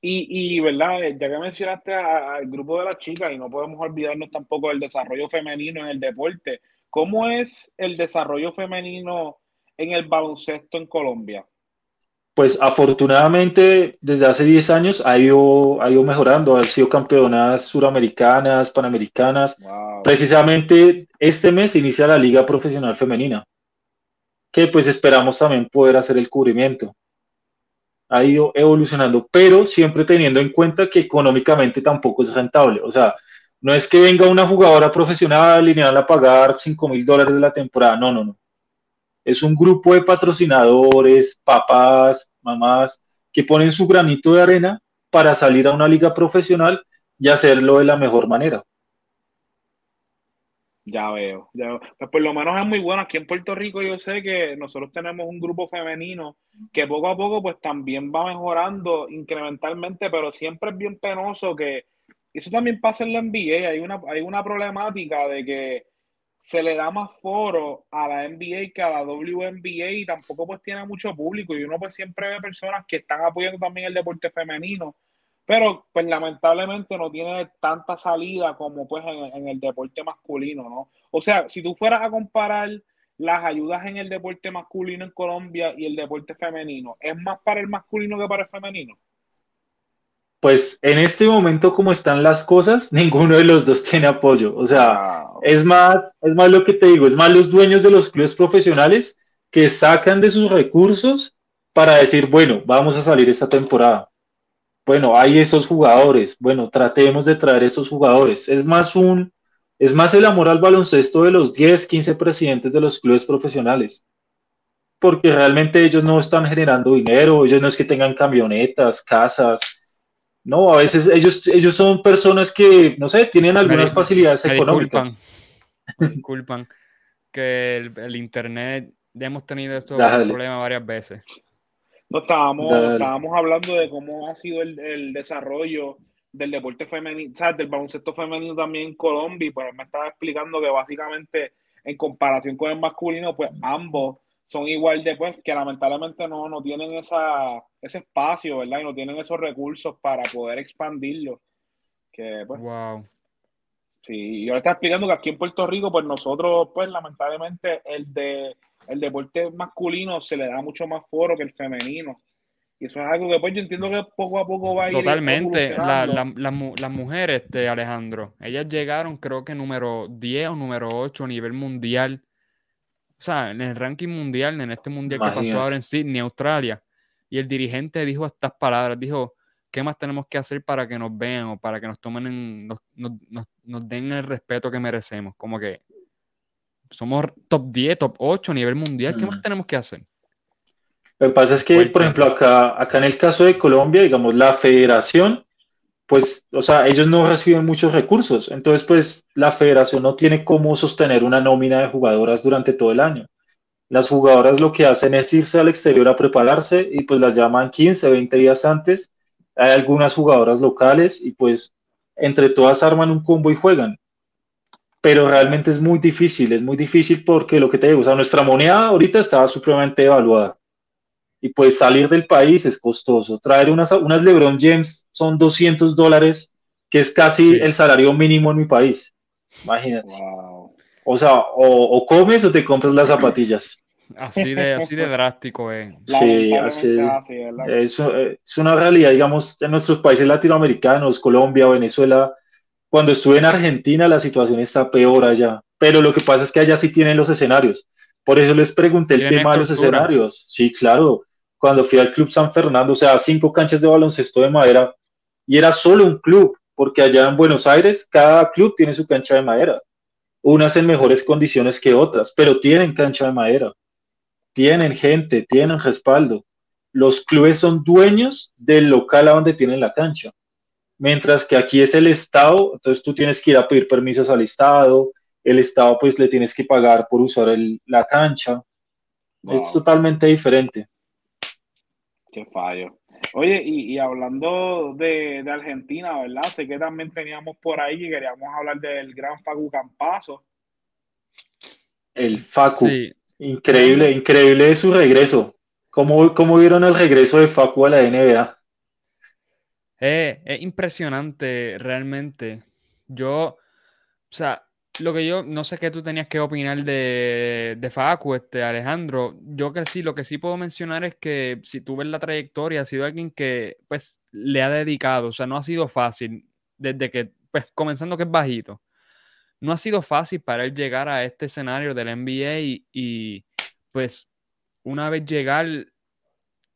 Y, y verdad, ya que mencionaste al grupo de las chicas y no podemos olvidarnos tampoco del desarrollo femenino en el deporte, ¿cómo es el desarrollo femenino en el baloncesto en Colombia? Pues afortunadamente desde hace 10 años ha ido, ha ido mejorando, han sido campeonas suramericanas, panamericanas. Precisamente este mes inicia la Liga Profesional Femenina, que pues esperamos también poder hacer el cubrimiento. Ha ido evolucionando, pero siempre teniendo en cuenta que económicamente tampoco es rentable. O sea, no es que venga una jugadora profesional y le van a pagar 5 mil dólares de la temporada, no, no, no es un grupo de patrocinadores, papás, mamás, que ponen su granito de arena para salir a una liga profesional y hacerlo de la mejor manera. Ya veo, ya veo. Pues por lo menos es muy bueno. Aquí en Puerto Rico yo sé que nosotros tenemos un grupo femenino que poco a poco pues también va mejorando incrementalmente, pero siempre es bien penoso que eso también pasa en la NBA. Hay una, hay una problemática de que se le da más foro a la NBA que a la WNBA y tampoco pues tiene mucho público y uno pues siempre ve personas que están apoyando también el deporte femenino, pero pues lamentablemente no tiene tanta salida como pues en, el deporte masculino, ¿no? O sea, si tú fueras a comparar las ayudas en el deporte masculino en Colombia y el deporte femenino, ¿es más para el masculino que para el femenino? Pues en este momento como están las cosas, (laughs) ninguno de los dos tiene apoyo. O sea, es, más, es más lo que te digo, es más los dueños de los clubes profesionales que sacan de sus recursos para decir, bueno, vamos a salir esta temporada. Bueno, hay estos jugadores, bueno, tratemos de traer estos jugadores. Es más un, es más el amor al baloncesto de los 10, 15 presidentes de los clubes profesionales. porque realmente ellos no están generando dinero, ellos no es que tengan camionetas, casas, no, a veces ellos, ellos son personas que, no sé, tienen algunas facilidades económicas. Disculpan, que el, internet, ya hemos tenido estos problemas varias veces. No, estábamos, estábamos hablando de cómo ha sido el, desarrollo del deporte femenino, o sea, del baloncesto femenino también en Colombia, y pues me estaba explicando que básicamente en comparación con el masculino, pues ambos son igual de, pues, que lamentablemente no, no tienen esa, ese espacio, ¿verdad? Y no tienen esos recursos para poder expandirlo. Que, pues, wow. Sí, yo le estaba explicando que aquí en Puerto Rico, pues nosotros, pues lamentablemente, el de el deporte masculino se le da mucho más foro que el femenino. Y eso es algo que pues yo entiendo que poco a poco va a ir. Totalmente. las mujeres, este, Alejandro, ellas llegaron creo que número 10 o número 8 a nivel mundial. O sea, en el ranking mundial, en este mundial que pasó ahora en Sydney, Australia. Y el dirigente dijo estas palabras, dijo, ¿qué más tenemos que hacer para que nos vean o para que nos tomen, en, nos, nos, nos den el respeto que merecemos? Como que somos top 10, top 8 a nivel mundial. ¿Qué más tenemos que hacer? Lo que pasa es que, por ejemplo, acá, acá en el caso de Colombia, digamos, la federación, pues, o sea, ellos no reciben muchos recursos. Entonces, pues, la federación no tiene cómo sostener una nómina de jugadoras durante todo el año. Las jugadoras lo que hacen es irse al exterior a prepararse y pues las llaman 15, 20 días antes. Hay algunas jugadoras locales y pues entre todas arman un combo y juegan pero realmente es muy difícil, es muy difícil porque lo que te digo, o sea, nuestra moneda ahorita está supremamente evaluada y pues salir del país es costoso. Traer unas, unas LeBron James son 200 dólares, que es casi el salario mínimo en mi país. Imagínate. O sea, o, comes o te compras las zapatillas. Así de, así de drástico, eh. Sí, así, es, es una realidad, digamos, en nuestros países latinoamericanos, Colombia, Venezuela, cuando estuve en Argentina la situación está peor allá, pero lo que pasa es que allá sí tienen los escenarios. Por eso les pregunté el tema de los escenarios. Sí, claro. Cuando fui al Club San Fernando, o sea, cinco canchas de baloncesto de madera, y era solo un club, porque allá en Buenos Aires cada club tiene su cancha de madera. Unas en mejores condiciones que otras, pero tienen cancha de madera. Tienen gente, tienen respaldo. Los clubes son dueños del local a donde tienen la cancha mientras que aquí es el Estado, entonces tú tienes que ir a pedir permisos al Estado, el Estado pues le tienes que pagar por usar la cancha, es totalmente diferente. Qué fallo. Oye, y, hablando de, Argentina, ¿verdad? Sé que también teníamos por ahí y queríamos hablar del gran Facu Campazo. El Facu. Increíble, increíble su regreso. ¿Cómo, ¿Cómo vieron el regreso de Facu a la NBA? es impresionante realmente. Yo, o sea, lo que yo, no sé qué tú tenías que opinar de, de Facu, este, Alejandro. Yo que sí, lo que sí puedo mencionar es que si tú ves la trayectoria, ha sido alguien que, pues, le ha dedicado, o sea, no ha sido fácil, desde que, pues, comenzando que es bajito. No ha sido fácil para él llegar a este escenario del NBA y, y pues, una vez llegar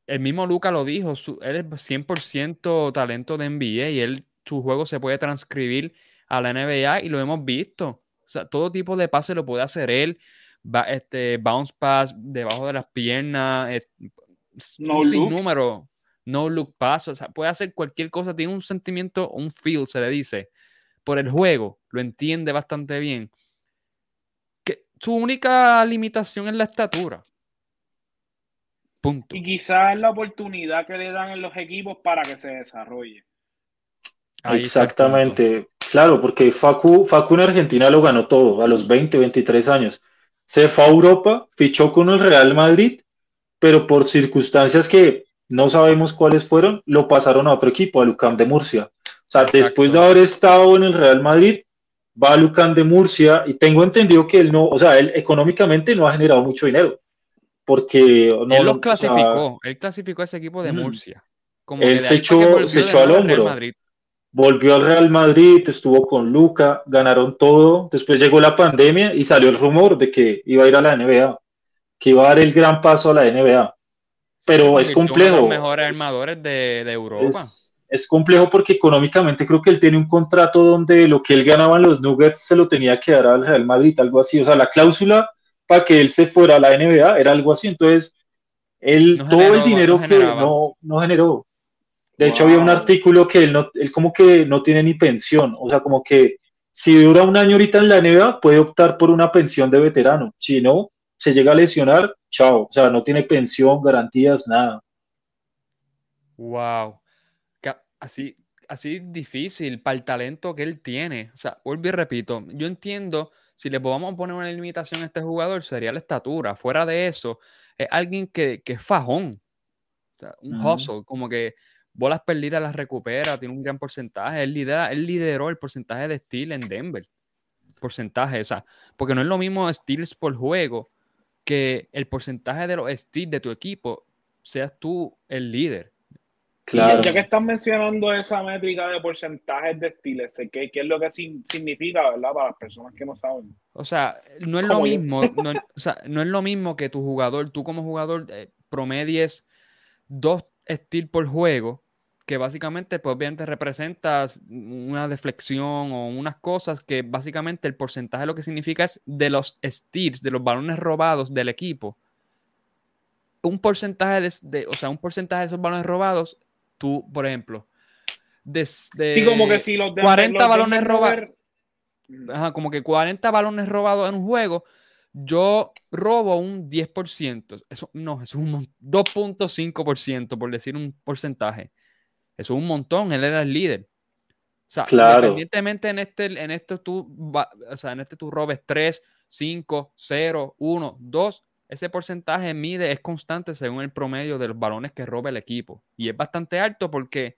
el mismo Luca lo dijo, él es 100% talento de NBA y él, su juego se puede transcribir a la NBA y lo hemos visto. O sea, todo tipo de pase lo puede hacer él. este, bounce pass debajo de las piernas, no un número, no look pass, o sea, puede hacer cualquier cosa, tiene un sentimiento, un feel, se le dice, por el juego, lo entiende bastante bien. Que su única limitación es la estatura. Y quizás la oportunidad que le dan en los equipos para que se desarrolle. Exactamente. Claro, porque Facu, Facu en Argentina lo ganó todo a los 20, 23 años. Se fue a Europa, fichó con el Real Madrid, pero por circunstancias que no sabemos cuáles fueron, lo pasaron a otro equipo, a Lucam de Murcia. O sea, después de haber estado en el Real Madrid, va a Lucam de Murcia y tengo entendido que él no, o sea, él económicamente no ha generado mucho dinero porque no, él los clasificó, él clasificó a ese equipo de Murcia. Como él se echó, se echó al hombro, volvió al Real Madrid, estuvo con Luca, ganaron todo, después llegó la pandemia y salió el rumor de que iba a ir a la NBA, que iba a dar el gran paso a la NBA. Pero es complejo. Uno los mejores armadores de, de Europa. Es, es, complejo porque económicamente creo que él tiene un contrato donde lo que él ganaba en los Nuggets se lo tenía que dar al Real Madrid, algo así. O sea, la cláusula para que él se fuera a la NBA, era algo así. Entonces, él, todo el dinero que no, no generó. De hecho, había un artículo que él, no, él como que no tiene ni pensión, o sea, como que si dura un año ahorita en la NBA, puede optar por una pensión de veterano. Si no, se llega a lesionar, chao. O sea, no tiene pensión, garantías, nada. Wow. Así, así difícil para el talento que él tiene. O sea, vuelvo y repito, yo entiendo, si le podemos poner una limitación a este jugador, sería la estatura. Fuera de eso, es alguien que, que es fajón. O sea, un hustle, como que bolas perdidas las recupera, tiene un gran porcentaje. Él, lidera, él lideró el porcentaje de steal en Denver. Porcentaje, o sea, porque no es lo mismo steals por juego que el porcentaje de los steals de tu equipo seas tú el líder. Claro. ya que están mencionando esa métrica de porcentajes de estilos, ¿qué, ¿qué, es lo que significa, verdad, para las personas que no saben? O sea, no es lo mismo, no, o sea, no es lo mismo que tu jugador, tú como jugador eh, promedies dos estilos por juego, que básicamente, pues obviamente representa una deflexión o unas cosas que básicamente el porcentaje lo que significa es de los steals, de los balones robados del equipo. Un porcentaje de, o sea, un porcentaje de esos balones robados tú, por ejemplo, de, sí, como que si los 40 balones robados, como que 40 balones robados en un juego, yo robo un 10%. Eso no, es un 2.5%, por decir un porcentaje. Eso es un montón, él era el líder. O sea, independientemente en este, en este tú, o sea, en este tú robes 3, 5, 0, 1, 2, ese porcentaje mide, es constante según el promedio de los balones que roba el equipo. Y es bastante alto porque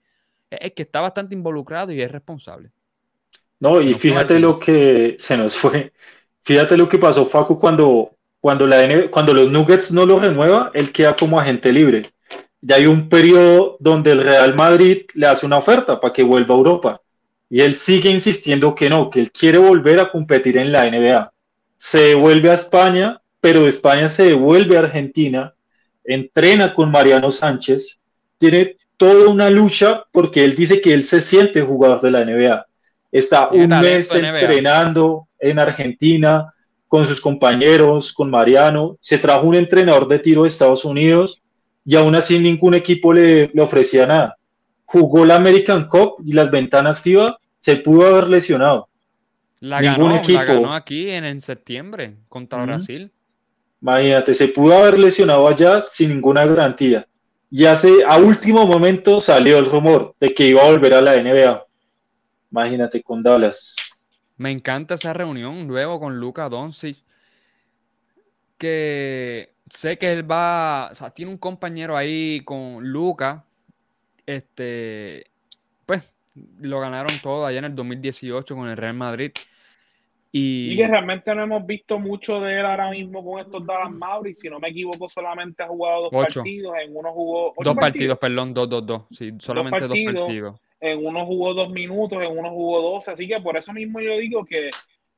es que está bastante involucrado y es responsable. No, y fíjate lo que se nos fue. Fíjate lo que pasó, Facu, cuando, cuando, la cuando los Nuggets no lo renueva, él queda como agente libre. Ya hay un periodo donde el Real Madrid le hace una oferta para que vuelva a Europa. Y él sigue insistiendo que no, que él quiere volver a competir en la NBA. Se vuelve a España pero España se devuelve a Argentina, entrena con Mariano Sánchez, tiene toda una lucha porque él dice que él se siente jugador de la NBA. Está un mes entrenando en Argentina con sus compañeros, con Mariano. Se trajo un entrenador de tiro de Estados Unidos y aún así ningún equipo le, le ofrecía nada. Jugó la American Cup y las ventanas FIBA, se pudo haber lesionado. La, ganó, equipo. la ganó aquí en, en septiembre contra Brasil. Imagínate, se pudo haber lesionado allá sin ninguna garantía. Y hace, a último momento salió el rumor de que iba a volver a la NBA. Imagínate con Dallas. Me encanta esa reunión luego con Luca Doncic. Que sé que él va, o sea, tiene un compañero ahí con Luca. Este, pues lo ganaron todo allá en el 2018 con el Real Madrid. Y... que realmente no hemos visto mucho de él ahora mismo con estos Dallas Mavericks. Si no me equivoco, solamente ha jugado dos partidos. En uno jugó. Dos partidos, perdón, dos, dos, dos. Sí, solamente dos partidos, En uno jugó dos minutos, en uno jugó dos. Así que por eso mismo yo digo que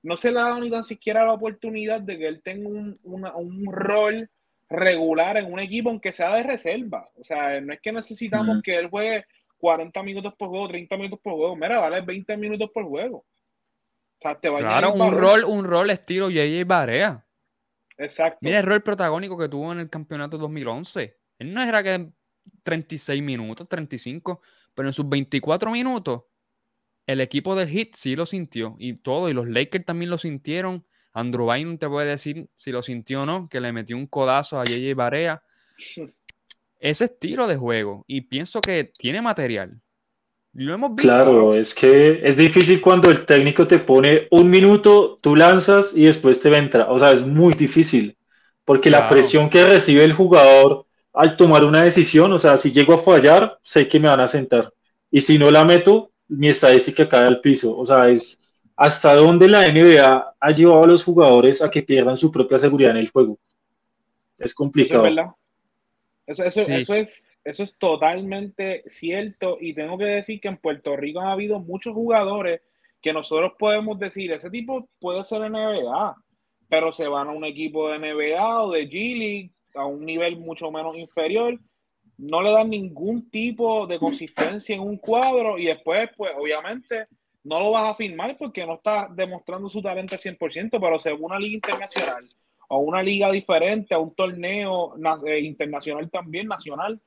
no se le ha dado ni tan siquiera la oportunidad de que él tenga un, un rol regular en un equipo, aunque sea de reserva. O sea, no es que necesitamos que él juegue 40 minutos por juego, 30 minutos por juego. Mira, dale 20 minutos por juego claro, un rol, un rol estilo JJ Barea. Exacto. Mira el rol protagónico que tuvo en el campeonato 2011. Él no era que 36 minutos, 35, pero en sus 24 minutos, el equipo del Hit sí lo sintió y todo, y los Lakers también lo sintieron. Andrew Bynum te puede decir si lo sintió o no, que le metió un codazo a JJ Barea. (laughs) Ese estilo de juego, y pienso que tiene material. Claro, es que es difícil cuando el técnico te pone un minuto, tú lanzas y después te entra. O sea, es muy difícil. Porque la presión que recibe el jugador al tomar una decisión, o sea, si llego a fallar, sé que me van a sentar. Y si no la meto, mi estadística cae al piso. O sea, es hasta dónde la NBA ha llevado a los jugadores a que pierdan su propia seguridad en el juego. Es complicado. Eso, eso, eso, es, eso es totalmente cierto y tengo que decir que en Puerto Rico ha habido muchos jugadores que nosotros podemos decir, ese tipo puede ser NBA, pero se van a un equipo de NBA o de G League a un nivel mucho menos inferior, no le dan ningún tipo de consistencia en un cuadro y después, pues obviamente, no lo vas a firmar porque no está demostrando su talento al 100%, pero según una liga internacional a una liga diferente, a un torneo eh, internacional también, nacional,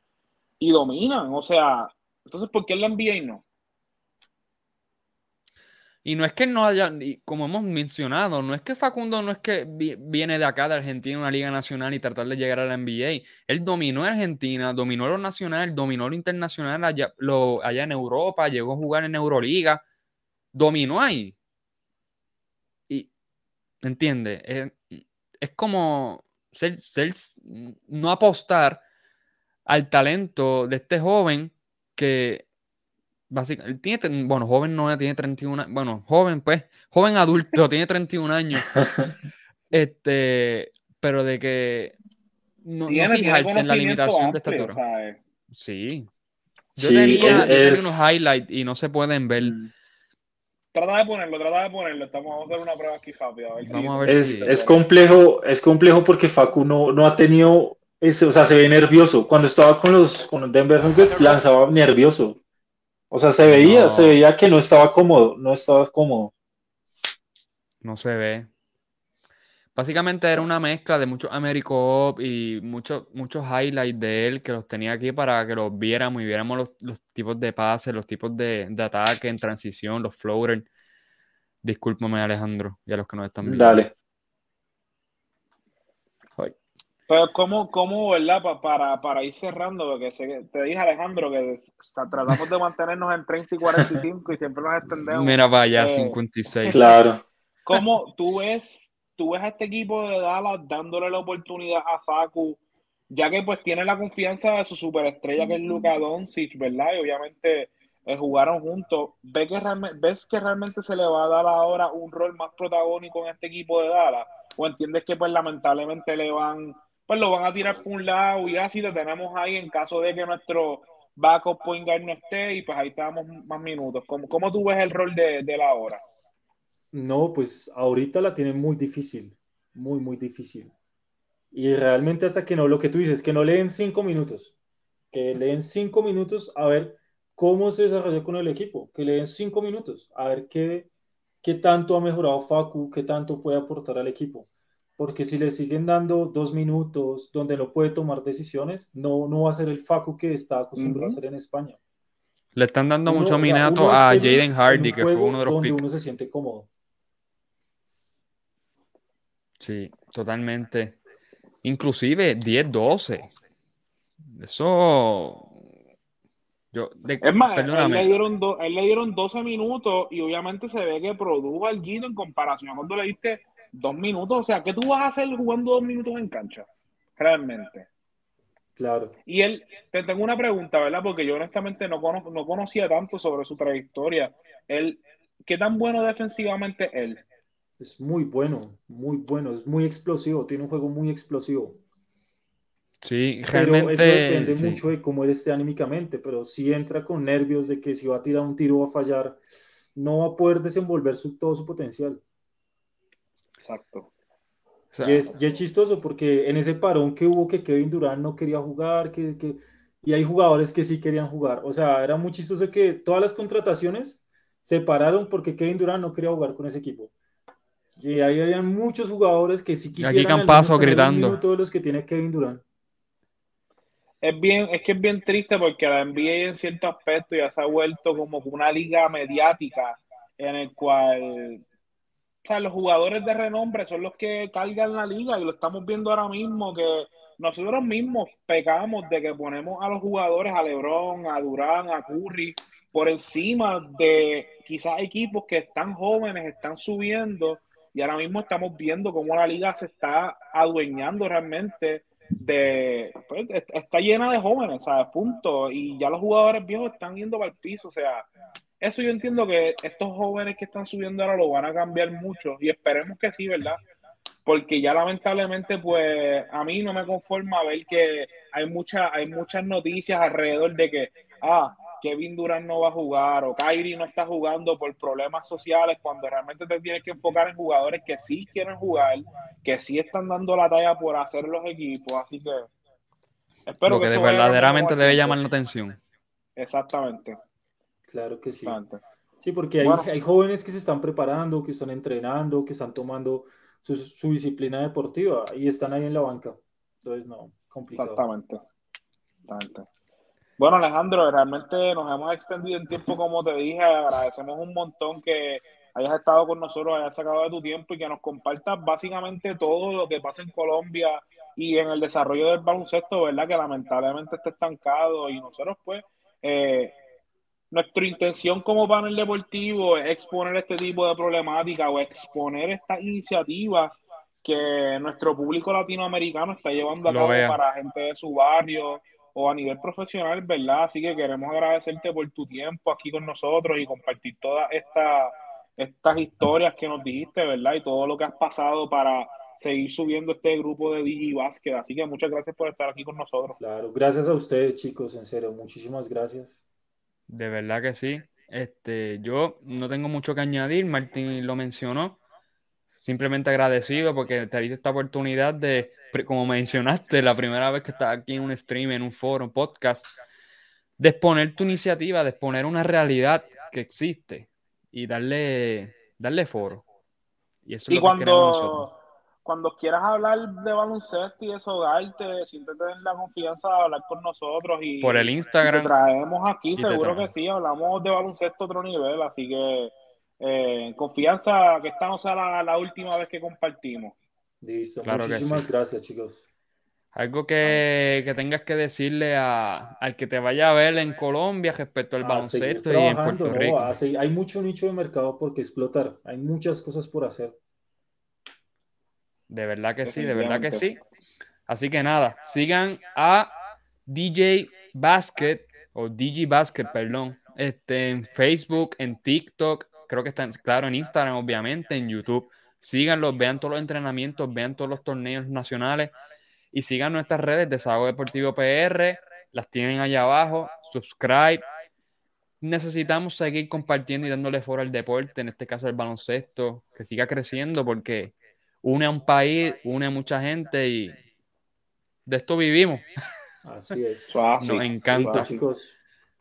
y dominan. O sea, entonces, ¿por qué el NBA no? Y no es que no haya, como hemos mencionado, no es que Facundo no es que viene de acá, de Argentina, una liga nacional y tratar de llegar a la NBA. Él dominó en Argentina, dominó lo nacional, dominó lo internacional allá, allá en Europa, llegó a jugar en Euroliga, dominó ahí. Y, ¿entiendes? Es, es, como ser, ser, no apostar al talento de este joven que básicamente, tiene, bueno, joven no tiene 31, bueno, joven pues, joven adulto, (laughs) tiene 31 años. (laughs) Este, pero de que no, fijarse en la limitación de estatura. Eh. Sí. Yo tenía, unos highlights y no se pueden ver. Mm. Trata de ponerlo, trata de ponerlo. Estamos a hacer una prueba aquí rápida. Vamos a ver es, es complejo, es complejo porque Facu no, no ha tenido ese, o sea, se ve nervioso. Cuando estaba con los con Denver Nuggets lanzaba nervioso. O sea, se veía, se veía que no estaba cómodo, no estaba cómodo. No se ve. Básicamente era una mezcla de muchos Americo y muchos muchos highlights de él que los tenía aquí para que los viéramos y viéramos los, tipos de pases, los tipos de, ataque en transición, los floaters. Discúlpame, Alejandro, y a los que nos están viendo. Dale. Pero cómo, cómo ¿verdad? para, para ir cerrando, porque te dije Alejandro que tratamos de mantenernos en 30 y 45 y siempre nos extendemos. Mira, vaya, 56. Eh, claro. ¿Cómo tú ves, tú ves a este equipo de Dallas dándole la oportunidad a Facu, ya que pues tiene la confianza de su superestrella que es Luka Doncic, ¿verdad? Y obviamente eh, jugaron juntos. ¿Ves que, ¿Ves que realmente se le va a dar ahora un rol más protagónico en este equipo de Dallas? ¿O entiendes que pues lamentablemente le van pues lo van a tirar por un lado y así lo tenemos ahí en caso de que nuestro backup point guard no esté y pues ahí estamos más minutos. ¿Cómo, cómo tú ves el rol de, de la hora? No, pues ahorita la tiene muy difícil, muy, muy difícil. Y realmente hasta que no, lo que tú dices, que no leen cinco minutos, que leen cinco minutos a ver cómo se desarrolló con el equipo, que leen cinco minutos, a ver qué, qué tanto ha mejorado Facu, qué tanto puede aportar al equipo porque si le siguen dando dos minutos donde no puede tomar decisiones, no, no va a ser el Facu que está acostumbrado a hacer en España. Le están dando mucho minato a Jaden Hardy, que fue uno de los donde uno se siente cómodo. Sí, totalmente. Inclusive 10-12. Eso... Yo, es más, él le, dieron él le dieron 12 minutos y obviamente se ve que produjo al Guido en comparación a cuando le diste dos minutos. O sea, ¿qué tú vas a hacer jugando dos minutos en cancha? Realmente. Claro. Y él, te tengo una pregunta, ¿verdad? Porque yo honestamente no, no conocía tanto sobre su trayectoria. Él, ¿Qué tan bueno defensivamente él? Es muy bueno, muy bueno, es muy explosivo, tiene un juego muy explosivo. Sí, realmente. Pero eso depende mucho de cómo él esté anímicamente, pero si entra con nervios de que si va a tirar un tiro va a fallar, no va a poder desenvolver su, todo su potencial. Exacto. y, es, chistoso porque en ese parón que hubo que Kevin Durant no quería jugar, que, que, y hay jugadores que sí querían jugar. O sea, era muy chistoso que todas las contrataciones se pararon porque Kevin Durant no quería jugar con ese equipo. Y ahí habían muchos jugadores que sí quisieran Aquí paso gritando. Todos los que tiene Kevin Durant. Es bien, es que es bien triste porque la NBA en cierto aspecto ya se ha vuelto como una liga mediática en el cual o sea, los jugadores de renombre son los que cargan la liga y lo estamos viendo ahora mismo que nosotros mismos pecamos de que ponemos a los jugadores, a Lebron, a Durán, a Curry, por encima de quizás equipos que están jóvenes, están subiendo y ahora mismo estamos viendo cómo la liga se está adueñando realmente de pues, está llena de jóvenes, ¿sabes? Punto. Y ya los jugadores viejos están yendo para el piso, o sea, eso yo entiendo que estos jóvenes que están subiendo ahora lo van a cambiar mucho y esperemos que sí, ¿verdad? Porque ya lamentablemente, pues a mí no me conforma ver que hay, mucha, hay muchas noticias alrededor de que, ah, Kevin Durant no va a jugar o Kyrie no está jugando por problemas sociales cuando realmente te tienes que enfocar en jugadores que sí quieren jugar, que sí están dando la talla por hacer los equipos, así que espero que, verdaderamente debe llamar la atención. Exactamente. Claro que sí. Sí, porque hay, hay, jóvenes que se están preparando, que están entrenando, que están tomando su, disciplina deportiva y están ahí en la banca. Entonces, no, complicado. Exactamente. Bueno, Alejandro, realmente nos hemos extendido en tiempo, como te dije. Agradecemos un montón que hayas estado con nosotros, hayas sacado de tu tiempo y que nos compartas básicamente todo lo que pasa en Colombia y en el desarrollo del baloncesto, ¿verdad? Que lamentablemente está estancado y nosotros, pues, eh, nuestra intención como panel deportivo es exponer este tipo de problemática o exponer estas iniciativas que nuestro público latinoamericano está llevando a cabo para gente de su barrio o a nivel profesional, ¿verdad? Así que queremos agradecerte por tu tiempo aquí con nosotros y compartir todas estas estas historias que nos dijiste, ¿verdad? Y todo lo que has pasado para seguir subiendo este grupo de Digi Así que muchas gracias por estar aquí con nosotros. Claro, gracias a ustedes, chicos, en serio, muchísimas gracias. De verdad que sí. Este, yo no tengo mucho que añadir, Martín lo mencionó. Simplemente agradecido porque te diste esta oportunidad de, como mencionaste, la primera vez que estás aquí en un stream, en un foro, un podcast, de exponer tu iniciativa, de exponer una realidad que existe y darle, darle foro. Y eso es lo cuando, que nosotros cuando quieras hablar de baloncesto y desahogarte, siempre tener la confianza de hablar con nosotros y por el Instagram. te traemos aquí, seguro que sí, hablamos de baloncesto a otro nivel, así que eh, confianza que esta no sea la, última vez que compartimos. Listo, muchísimas gracias, chicos. Algo que, que, tengas que decirle a, al que te vaya a ver en Colombia respecto al baloncesto y en Puerto Rico. hay mucho nicho de mercado por qué explotar, hay muchas cosas por hacer. De verdad que sí, de verdad que sí. Así que nada, sigan a DJ Basket o DJ Basket, perdón, este, en Facebook, en TikTok, creo que están, claro, en Instagram, obviamente, en YouTube. Síganlos, vean todos los entrenamientos, vean todos los torneos nacionales y sigan nuestras redes de Sago Deportivo PR, las tienen allá abajo, subscribe. Necesitamos seguir compartiendo y dándole foro al deporte, en este caso el baloncesto, que siga creciendo porque une a un país, une a mucha gente y de esto vivimos. Así es. Nos encanta. chicos.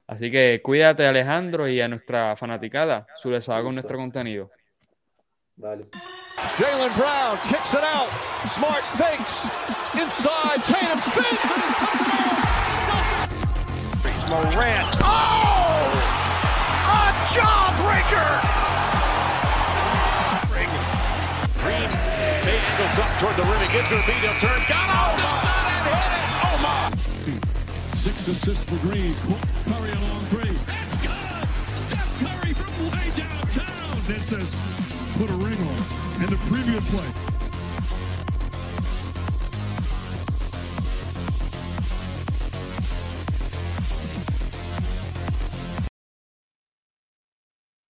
Así que cuídate, Alejandro, y a nuestra fanaticada, su desahogo en nuestro contenido. Dale. Jalen Brown kicks it out. Smart fakes. Inside. Tatum spins. Morant. Oh! A jawbreaker! angles up toward the rim. He gives her a beat. He'll turn. Got off Six assists for Green. Curry along three. That's good. Steph Curry from way downtown. That says put a ring on. And the previous play.